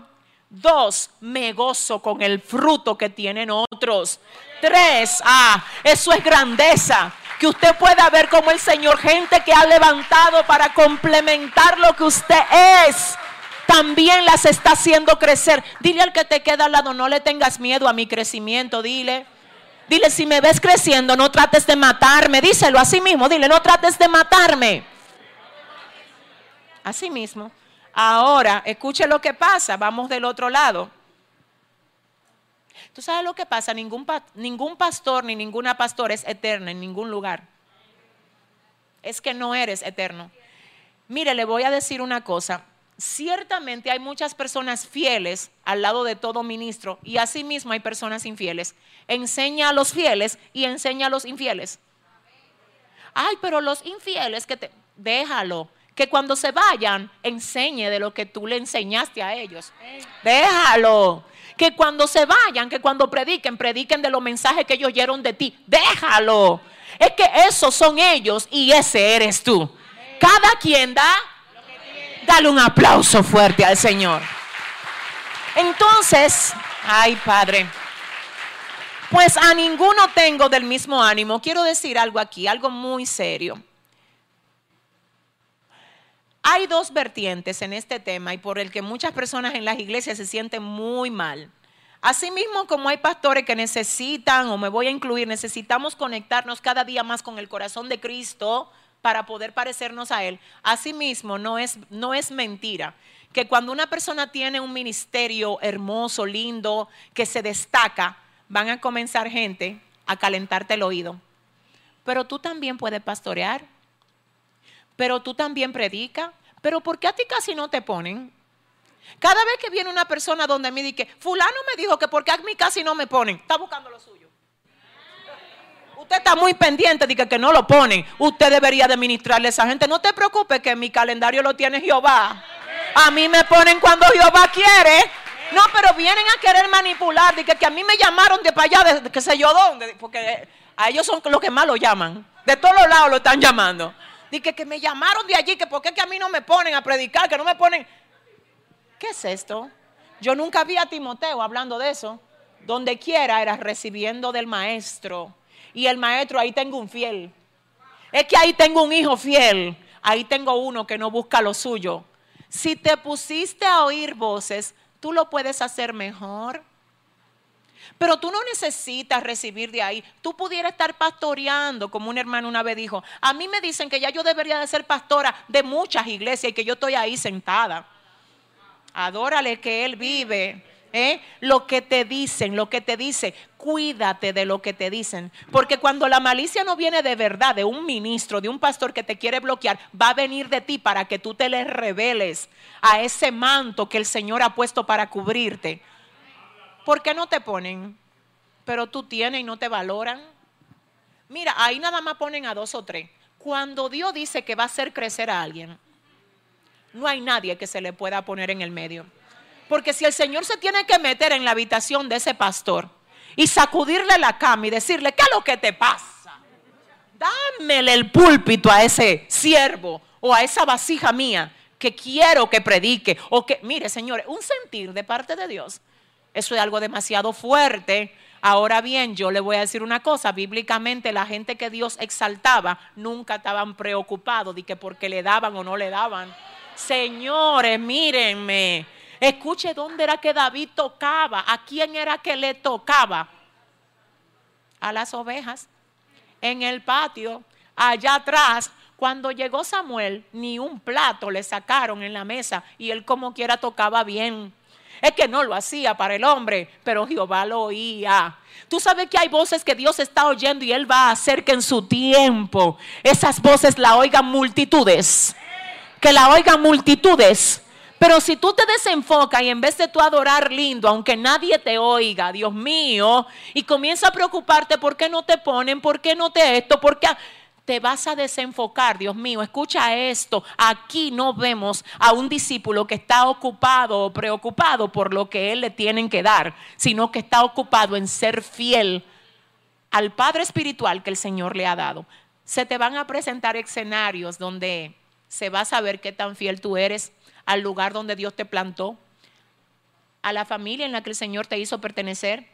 Dos, me gozo con el fruto que tienen otros. Tres, ah, eso es grandeza. Que usted pueda ver como el Señor, gente que ha levantado para complementar lo que usted es. también las está haciendo crecer. Dile al que te queda al lado, no le tengas miedo a mi crecimiento, dile. Dile, si me ves creciendo, no trates de matarme. Díselo así mismo, dile, no trates de matarme. Así mismo. Ahora, escuche lo que pasa, vamos del otro lado. ¿Tú sabes lo que pasa? Ningún, ningún pastor ni ninguna pastora es eterna en ningún lugar. Es que no eres eterno. Mire, le voy a decir una cosa. Ciertamente hay muchas personas fieles al lado de todo ministro y asimismo hay personas infieles. Enseña a los fieles y enseña a los infieles. Ay, pero los infieles que te... Déjalo que cuando se vayan enseñe de lo que tú le enseñaste a ellos. Déjalo. Que cuando se vayan, que cuando prediquen, prediquen de los mensajes que ellos oyeron de ti. Déjalo. Es que esos son ellos y ese eres tú. Cada quien da, dale un aplauso fuerte al Señor. Entonces, ay Padre, pues a ninguno tengo del mismo ánimo. Quiero decir algo aquí, algo muy serio. Hay dos vertientes en este tema y por el que muchas personas en las iglesias se sienten muy mal. Asimismo, como hay pastores que necesitan, o me voy a incluir, necesitamos conectarnos cada día más con el corazón de Cristo para poder parecernos a Él. Asimismo, no es, no es mentira que cuando una persona tiene un ministerio hermoso, lindo, que se destaca, van a comenzar gente a calentarte el oído. Pero tú también puedes pastorear pero tú también predicas. Pero ¿por qué a ti casi no te ponen? Cada vez que viene una persona donde me dice, fulano me dijo que porque a mí casi no me ponen, está buscando lo suyo. Está muy pendiente de que, no lo ponen. Usted debería de ministrarle a esa gente. No te preocupes que mi calendario lo tiene Jehová. A mí me ponen cuando Jehová quiere. No, pero vienen a querer manipular. De que, a mí me llamaron de para allá, de, qué sé yo dónde. Porque a ellos son los que más lo llaman. De todos los lados lo están llamando. Dije que me llamaron de allí, que por qué que a mí no me ponen a predicar, que no me ponen. ¿Qué es esto? Yo nunca vi a Timoteo hablando de eso. Donde quiera era recibiendo del maestro. Y el maestro, ahí tengo un fiel. Es que ahí tengo un hijo fiel. Ahí tengo uno que no busca lo suyo. Si te pusiste a oír voces, tú lo puedes hacer mejor. Pero tú no necesitas recibir de ahí. Tú pudieras estar pastoreando, como un hermano una vez dijo. A mí me dicen que ya yo debería de ser pastora de muchas iglesias y que yo estoy ahí sentada. Adórale que Él vive. ¿Eh? Lo que te dicen, lo que te dice, cuídate de lo que te dicen. Porque cuando la malicia no viene de verdad, de un ministro, de un pastor que te quiere bloquear, va a venir de ti para que tú te le reveles a ese manto que el Señor ha puesto para cubrirte. ¿Por qué no te ponen? Pero tú tienes y no te valoran. Mira, ahí nada más ponen a dos o tres. Cuando Dios dice que va a hacer crecer a alguien, no hay nadie que se le pueda poner en el medio. Porque si el Señor se tiene que meter en la habitación de ese pastor y sacudirle la cama y decirle, ¿qué es lo que te pasa? Dámele el púlpito a ese siervo o a esa vasija mía que quiero que predique. O que, mire, señores, un sentir de parte de Dios eso es algo demasiado fuerte. Ahora bien, yo le voy a decir una cosa, bíblicamente la gente que Dios exaltaba nunca estaban preocupados de que porque le daban o no le daban. Señores, mírenme, escuche dónde era que David tocaba, a quién era que le tocaba. A las ovejas, en el patio, allá atrás. Cuando llegó Samuel, ni un plato le sacaron en la mesa y él como quiera tocaba bien. Es que no lo hacía para el hombre, pero Jehová lo oía. Tú sabes que hay voces que Dios está oyendo y Él va a hacer que en su tiempo esas voces la oigan multitudes. Que la oigan multitudes. Pero si tú te desenfocas y en vez de tú adorar lindo, aunque nadie te oiga, Dios mío, y comienza a preocuparte por qué no te ponen, por qué no te esto, por qué te vas a desenfocar, Dios mío, escucha esto. Aquí no vemos a un discípulo que está ocupado o preocupado por lo que él le tienen que dar, sino que está ocupado en ser fiel al Padre Espiritual que el Señor le ha dado. Se te van a presentar escenarios donde se va a saber qué tan fiel tú eres al lugar donde Dios te plantó, a la familia en la que el Señor te hizo pertenecer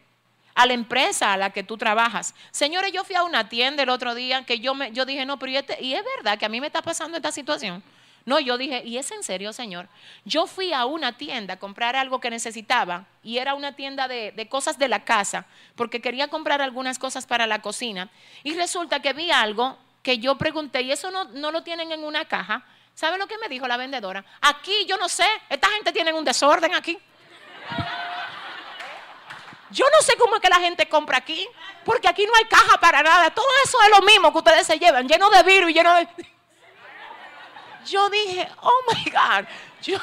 a la empresa a la que tú trabajas. Señores, yo fui a una tienda el otro día que yo, me, yo dije, no, pero y, este, y es verdad que a mí me está pasando esta situación. No, yo dije, ¿y es en serio, Señor? Yo fui a una tienda a comprar algo que necesitaba y era una tienda de, de, cosas de la casa, porque quería comprar algunas cosas para la cocina. Y resulta que vi algo que yo pregunté, ¿y eso no, no lo tienen en una caja? ¿Sabe lo que me dijo la vendedora? Aquí, yo no sé, esta gente tiene un desorden aquí. Yo no sé cómo es que la gente compra aquí, porque aquí no hay caja para nada. Todo eso es lo mismo que ustedes se llevan, lleno de virus y lleno de... Yo dije, oh my God. Yo,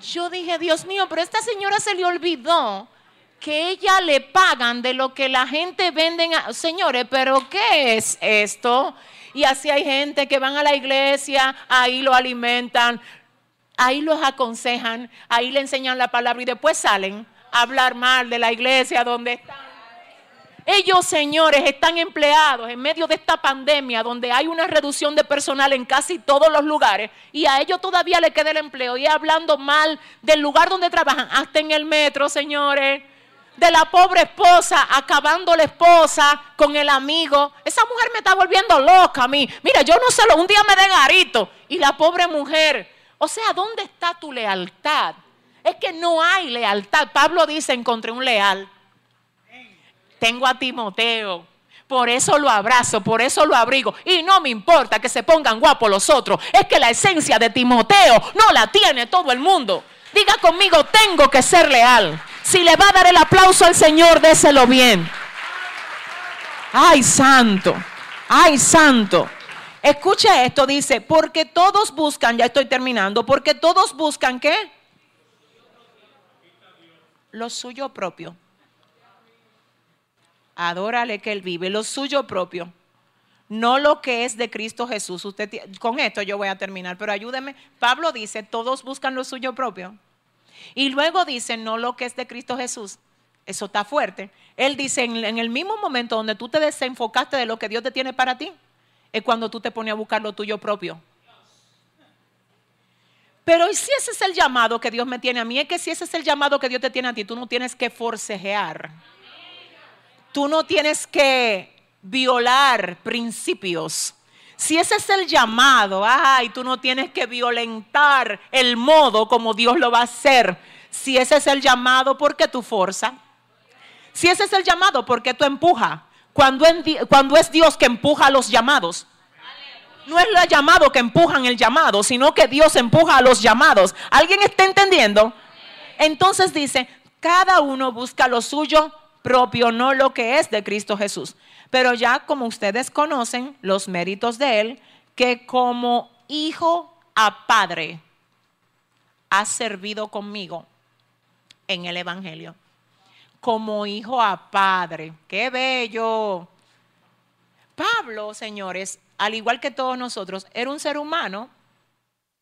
yo dije, Dios mío, pero esta señora se le olvidó que ella le pagan de lo que la gente vende. Señores, pero ¿qué es esto? Y así hay gente que van a la iglesia, ahí lo alimentan, ahí los aconsejan, ahí le enseñan la palabra y después salen a hablar mal de la iglesia donde están. Ellos, señores, están empleados en medio de esta pandemia donde hay una reducción de personal en casi todos los lugares y a ellos todavía le queda el empleo y hablando mal del lugar donde trabajan, hasta en el metro, señores. De la pobre esposa, acabando la esposa con el amigo. Esa mujer me está volviendo loca a mí. Mira, yo no sé, un día me den garito. Y la pobre mujer o sea, ¿dónde está tu lealtad? Es que no hay lealtad. Pablo dice, encontré un leal. Tengo a Timoteo. Por eso lo abrazo, por eso lo abrigo. Y no me importa que se pongan guapos los otros. Es que la esencia de Timoteo no la tiene todo el mundo. Diga conmigo, tengo que ser leal. Si le va a dar el aplauso al Señor, déselo bien. Ay, santo. Ay, santo. Escuche esto, dice, porque todos buscan, ya estoy terminando, porque todos buscan qué? Lo suyo propio. Adórale que Él vive, lo suyo propio. No lo que es de Cristo Jesús. Usted, con esto yo voy a terminar, pero ayúdeme. Pablo dice, todos buscan lo suyo propio. Y luego dice, no lo que es de Cristo Jesús. Eso está fuerte. Él dice, en, el mismo momento donde tú te desenfocaste de lo que Dios te tiene para ti, es cuando tú te pones a buscar lo tuyo propio. Pero ¿y si ese es el llamado que Dios me tiene a mí? Es que si ese es el llamado que Dios te tiene a ti, tú no tienes que forcejear. Tú no tienes que violar principios. Si ese es el llamado, ay, tú no tienes que violentar el modo como Dios lo va a hacer. Si ese es el llamado, ¿por qué tú forza? Si ese es el llamado, ¿por qué tú empujas? cuando, es Dios que empuja los llamados. No es el llamado que empujan el llamado, sino que Dios empuja a los llamados. ¿Alguien está entendiendo? Entonces dice, cada uno busca lo suyo propio, no lo que es de Cristo Jesús. Pero ya como ustedes conocen los méritos de Él, que como hijo a padre ha servido conmigo en el Evangelio como hijo a padre. ¡Qué bello! Pablo, señores, al igual que todos nosotros, era un ser humano.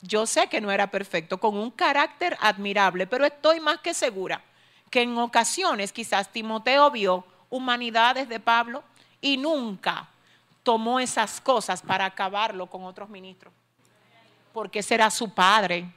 Yo sé que no era perfecto, con un carácter admirable, pero estoy más que segura que en ocasiones quizás Timoteo vio humanidades de Pablo y nunca tomó esas cosas para acabarlo con otros ministros. Porque ese era su padre.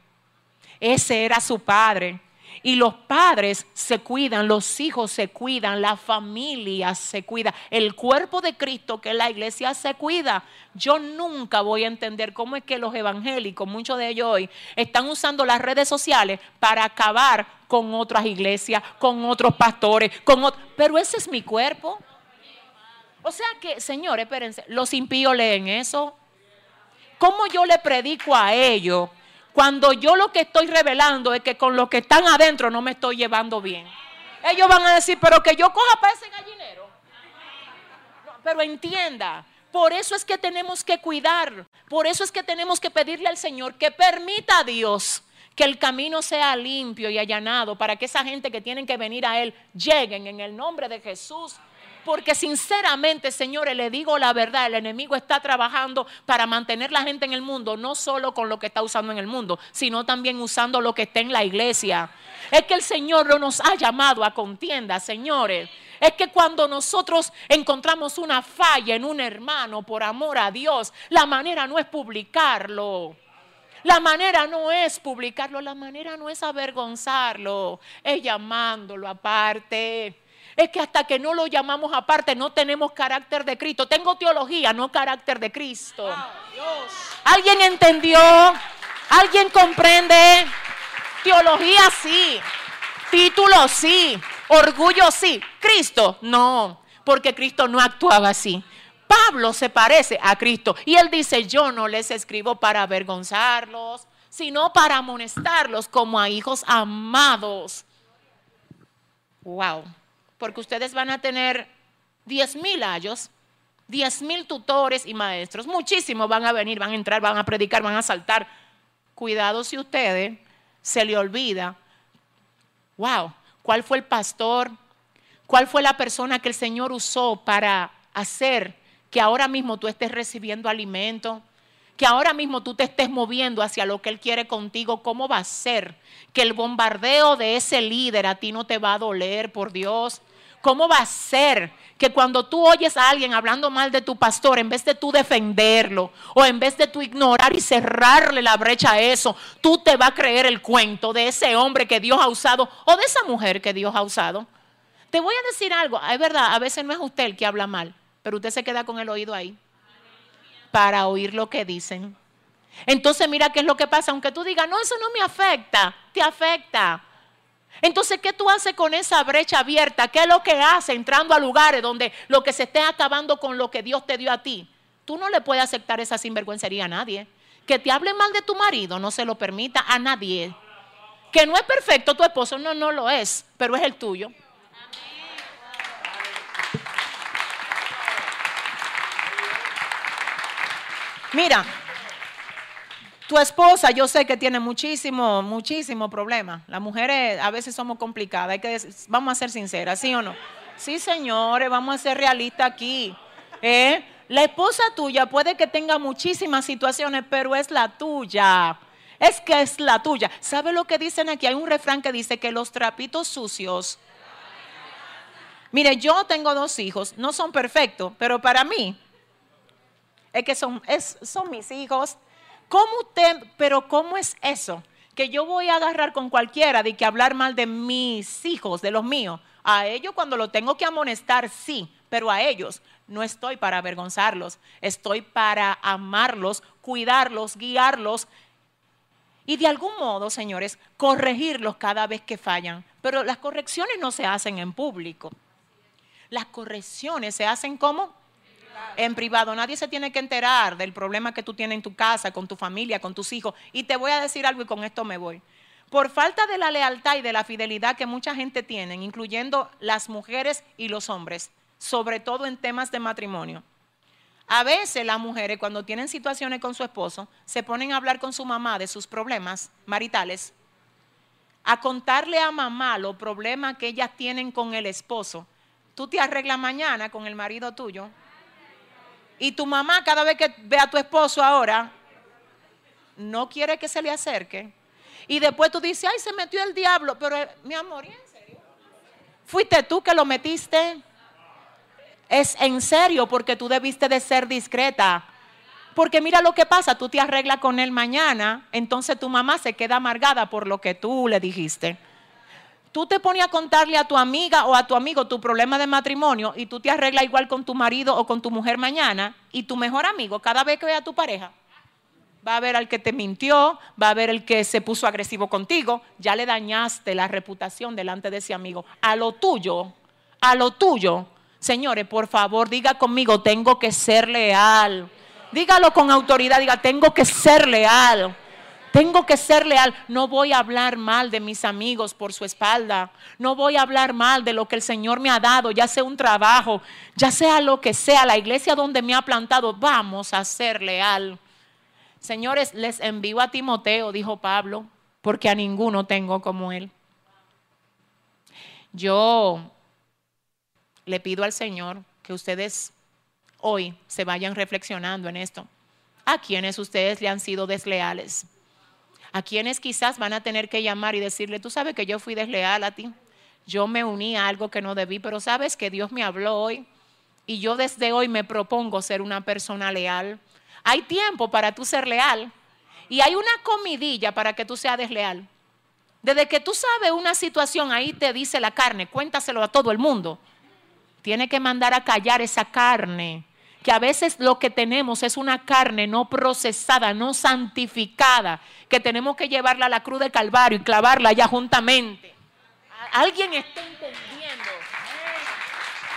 Ese era su padre. Y los padres se cuidan, los hijos se cuidan, la familia se cuida, el cuerpo de Cristo que es la iglesia se cuida. Yo nunca voy a entender cómo es que los evangélicos, muchos de ellos hoy, están usando las redes sociales para acabar con otras iglesias, con otros pastores, con pero ese es mi cuerpo. O sea que, señores, espérense, los impíos leen eso. ¿Cómo yo le predico a ellos cuando yo lo que estoy revelando es que con los que están adentro no me estoy llevando bien. Ellos van a decir, pero que yo coja para ese gallinero. pero entienda, por eso es que tenemos que cuidar, por eso es que tenemos que pedirle al Señor que permita a Dios que el camino sea limpio y allanado para que esa gente que tienen que venir a Él lleguen en el nombre de Jesús porque sinceramente, señores, le digo la verdad, el enemigo está trabajando para mantener la gente en el mundo, no solo con lo que está usando en el mundo, sino también usando lo que está en la iglesia. Es que el Señor no nos ha llamado a contienda, señores. Es que cuando nosotros encontramos una falla en un hermano por amor a Dios, la manera no es publicarlo. La manera no es publicarlo, la manera no es avergonzarlo, es llamándolo aparte Es que hasta que no lo llamamos aparte no tenemos carácter de Cristo. Tengo teología, no carácter de Cristo. ¿Alguien entendió? ¿Alguien comprende? Teología sí. Título sí. Orgullo sí. Cristo no. Porque Cristo no actuaba así. Pablo se parece a Cristo. Y él dice, yo no les escribo para avergonzarlos, sino para amonestarlos como a hijos amados. Wow. Porque ustedes van a tener 10 mil años, 10 mil tutores y maestros. Muchísimos van a venir, van a entrar, van a predicar, van a saltar. Cuidado si ustedes se le olvida. Wow. ¿Cuál fue el pastor? ¿Cuál fue la persona que el Señor usó para hacer que ahora mismo tú estés recibiendo alimento, que ahora mismo tú te estés moviendo hacia lo que Él quiere contigo, ¿cómo va a ser? Que el bombardeo de ese líder a ti no te va a doler, por Dios. ¿Cómo va a ser que cuando tú oyes a alguien hablando mal de tu pastor, en vez de tú defenderlo o en vez de tú ignorar y cerrarle la brecha a eso, tú te vas a creer el cuento de ese hombre que Dios ha usado o de esa mujer que Dios ha usado? Te voy a decir algo, es verdad, a veces no es usted el que habla mal, pero usted se queda con el oído ahí para oír lo que dicen. Entonces mira qué es lo que pasa, aunque tú digas, no, eso no me afecta, te afecta. Entonces, ¿qué tú haces con esa brecha abierta? ¿Qué es lo que hace entrando a lugares donde lo que se esté acabando con lo que Dios te dio a ti? Tú no le puedes aceptar esa sinvergüencería a nadie. Que te hable mal de tu marido, no se lo permita a nadie. Que no es perfecto tu esposo, no, no lo es, pero es el tuyo. Mira, tu esposa yo sé que tiene muchísimo, muchísimo problema. Las mujeres a veces somos complicadas, hay que vamos a ser sinceras, ¿sí o no? Sí, señores, vamos a ser realistas aquí. ¿eh? La esposa tuya puede que tenga muchísimas situaciones, pero es la tuya. Es que es la tuya. ¿Sabe lo que dicen aquí? Hay un refrán que dice que los trapitos sucios. Mire, yo tengo dos hijos, no son perfectos, pero para mí es que son, son mis hijos. ¿Cómo usted, pero cómo es eso? Que yo voy a agarrar con cualquiera de que hablar mal de mis hijos, de los míos. A ellos cuando lo tengo que amonestar, sí, pero a ellos no estoy para avergonzarlos, estoy para amarlos, cuidarlos, guiarlos y de algún modo, señores, corregirlos cada vez que fallan. Pero las correcciones no se hacen en público. Las correcciones se hacen como en privado. Nadie se tiene que enterar del problema que tú tienes en tu casa, con tu familia, con tus hijos. Y te voy a decir algo y con esto me voy. Por falta de la lealtad y de la fidelidad que mucha gente tiene, incluyendo las mujeres y los hombres, sobre todo en temas de matrimonio. A veces las mujeres cuando tienen situaciones con su esposo se ponen a hablar con su mamá de sus problemas maritales, a contarle a mamá los problemas que ellas tienen con el esposo. Tú te arreglas mañana con el marido tuyo y tu mamá cada vez que ve a tu esposo ahora, no quiere que se le acerque. Y después tú dices, ay, se metió el diablo. Pero eh, mi amor, ¿y en serio? ¿Fuiste tú que lo metiste? Es en serio porque tú debiste de ser discreta. Porque mira lo que pasa, tú te arreglas con él mañana, entonces tu mamá se queda amargada por lo que tú le dijiste. Tú te pones a contarle a tu amiga o a tu amigo tu problema de matrimonio y tú te arreglas igual con tu marido o con tu mujer mañana y tu mejor amigo cada vez que vea a tu pareja va a ver al que te mintió, va a ver el que se puso agresivo contigo, ya le dañaste la reputación delante de ese amigo. A lo tuyo, a lo tuyo, señores, por favor, diga conmigo, tengo que ser leal. Dígalo con autoridad, diga, tengo que ser leal. Tengo que ser leal. No voy a hablar mal de mis amigos por su espalda. No voy a hablar mal de lo que el Señor me ha dado, ya sea un trabajo, ya sea lo que sea, la iglesia donde me ha plantado. Vamos a ser leal. Señores, les envío a Timoteo, dijo Pablo, porque a ninguno tengo como él. Yo le pido al Señor que ustedes hoy se vayan reflexionando en esto. ¿A quienes ustedes le han sido desleales? A quienes quizás van a tener que llamar y decirle, tú sabes que yo fui desleal a ti, yo me uní a algo que no debí, pero sabes que Dios me habló hoy y yo desde hoy me propongo ser una persona leal. Hay tiempo para tú ser leal y hay una comidilla para que tú seas desleal. Desde que tú sabes una situación, ahí te dice la carne, cuéntaselo a todo el mundo. Tiene que mandar a callar esa carne, que a veces lo que tenemos es una carne no procesada, no santificada, que tenemos que llevarla a la cruz de Calvario y clavarla allá juntamente. ¿Alguien está entendiendo?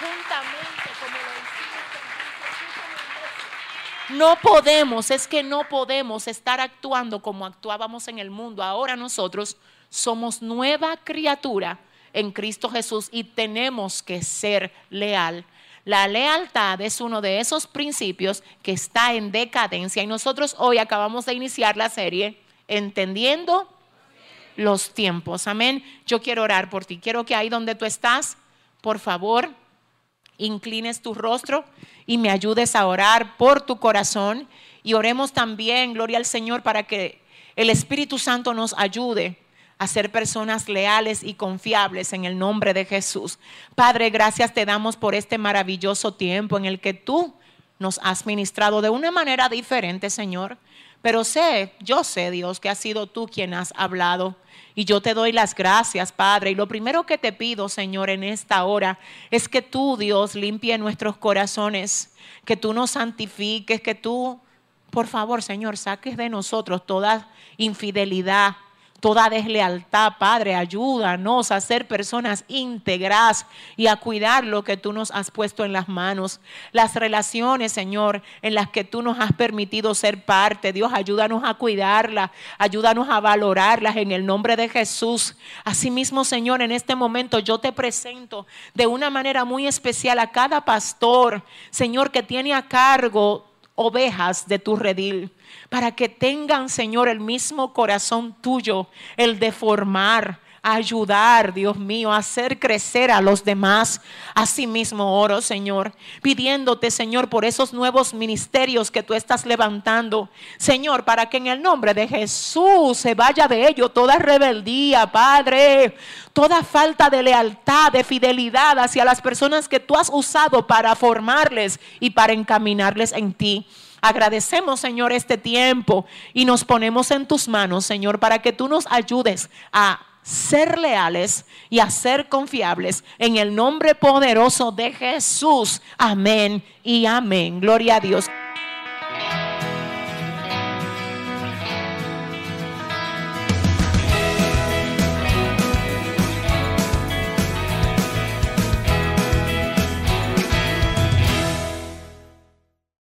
Juntamente, como lo hicimos No podemos, es que no podemos estar actuando como actuábamos en el mundo. Ahora nosotros somos nueva criatura en Cristo Jesús y tenemos que ser leal. La lealtad es uno de esos principios que está en decadencia y nosotros hoy acabamos de iniciar la serie entendiendo los tiempos. Amén. Yo quiero orar por ti. Quiero que ahí donde tú estás, por favor, inclines tu rostro y me ayudes a orar por tu corazón. Y oremos también, gloria al Señor, para que el Espíritu Santo nos ayude a ser personas leales y confiables en el nombre de Jesús. Padre, gracias te damos por este maravilloso tiempo en el que tú nos has ministrado de una manera diferente, Señor. Pero sé, yo sé, Dios, que has sido tú quien has hablado. Y yo te doy las gracias, Padre. Y lo primero que te pido, Señor, en esta hora es que tú, Dios, limpie nuestros corazones, que tú nos santifiques, que tú, por favor, Señor, saques de nosotros toda infidelidad, toda deslealtad, Padre, ayúdanos a ser personas íntegras y a cuidar lo que tú nos has puesto en las manos. Las relaciones, Señor, en las que tú nos has permitido ser parte. Dios, ayúdanos a cuidarlas, ayúdanos a valorarlas en el nombre de Jesús. Asimismo, Señor, en este momento yo te presento de una manera muy especial a cada pastor, Señor, que tiene a cargo ovejas de tu redil para que tengan, Señor, el mismo corazón tuyo, el de formar, ayudar, Dios mío, a hacer crecer a los demás. Asimismo oro, Señor, pidiéndote, Señor, por esos nuevos ministerios que tú estás levantando. Señor, para que en el nombre de Jesús se vaya de ello toda rebeldía, Padre, toda falta de lealtad, de fidelidad hacia las personas que tú has usado para formarles y para encaminarles en ti. Agradecemos, Señor, este tiempo y nos ponemos en tus manos, Señor, para que tú nos ayudes a ser leales y a ser confiables en el nombre poderoso de Jesús. Amén y amén. Gloria a Dios.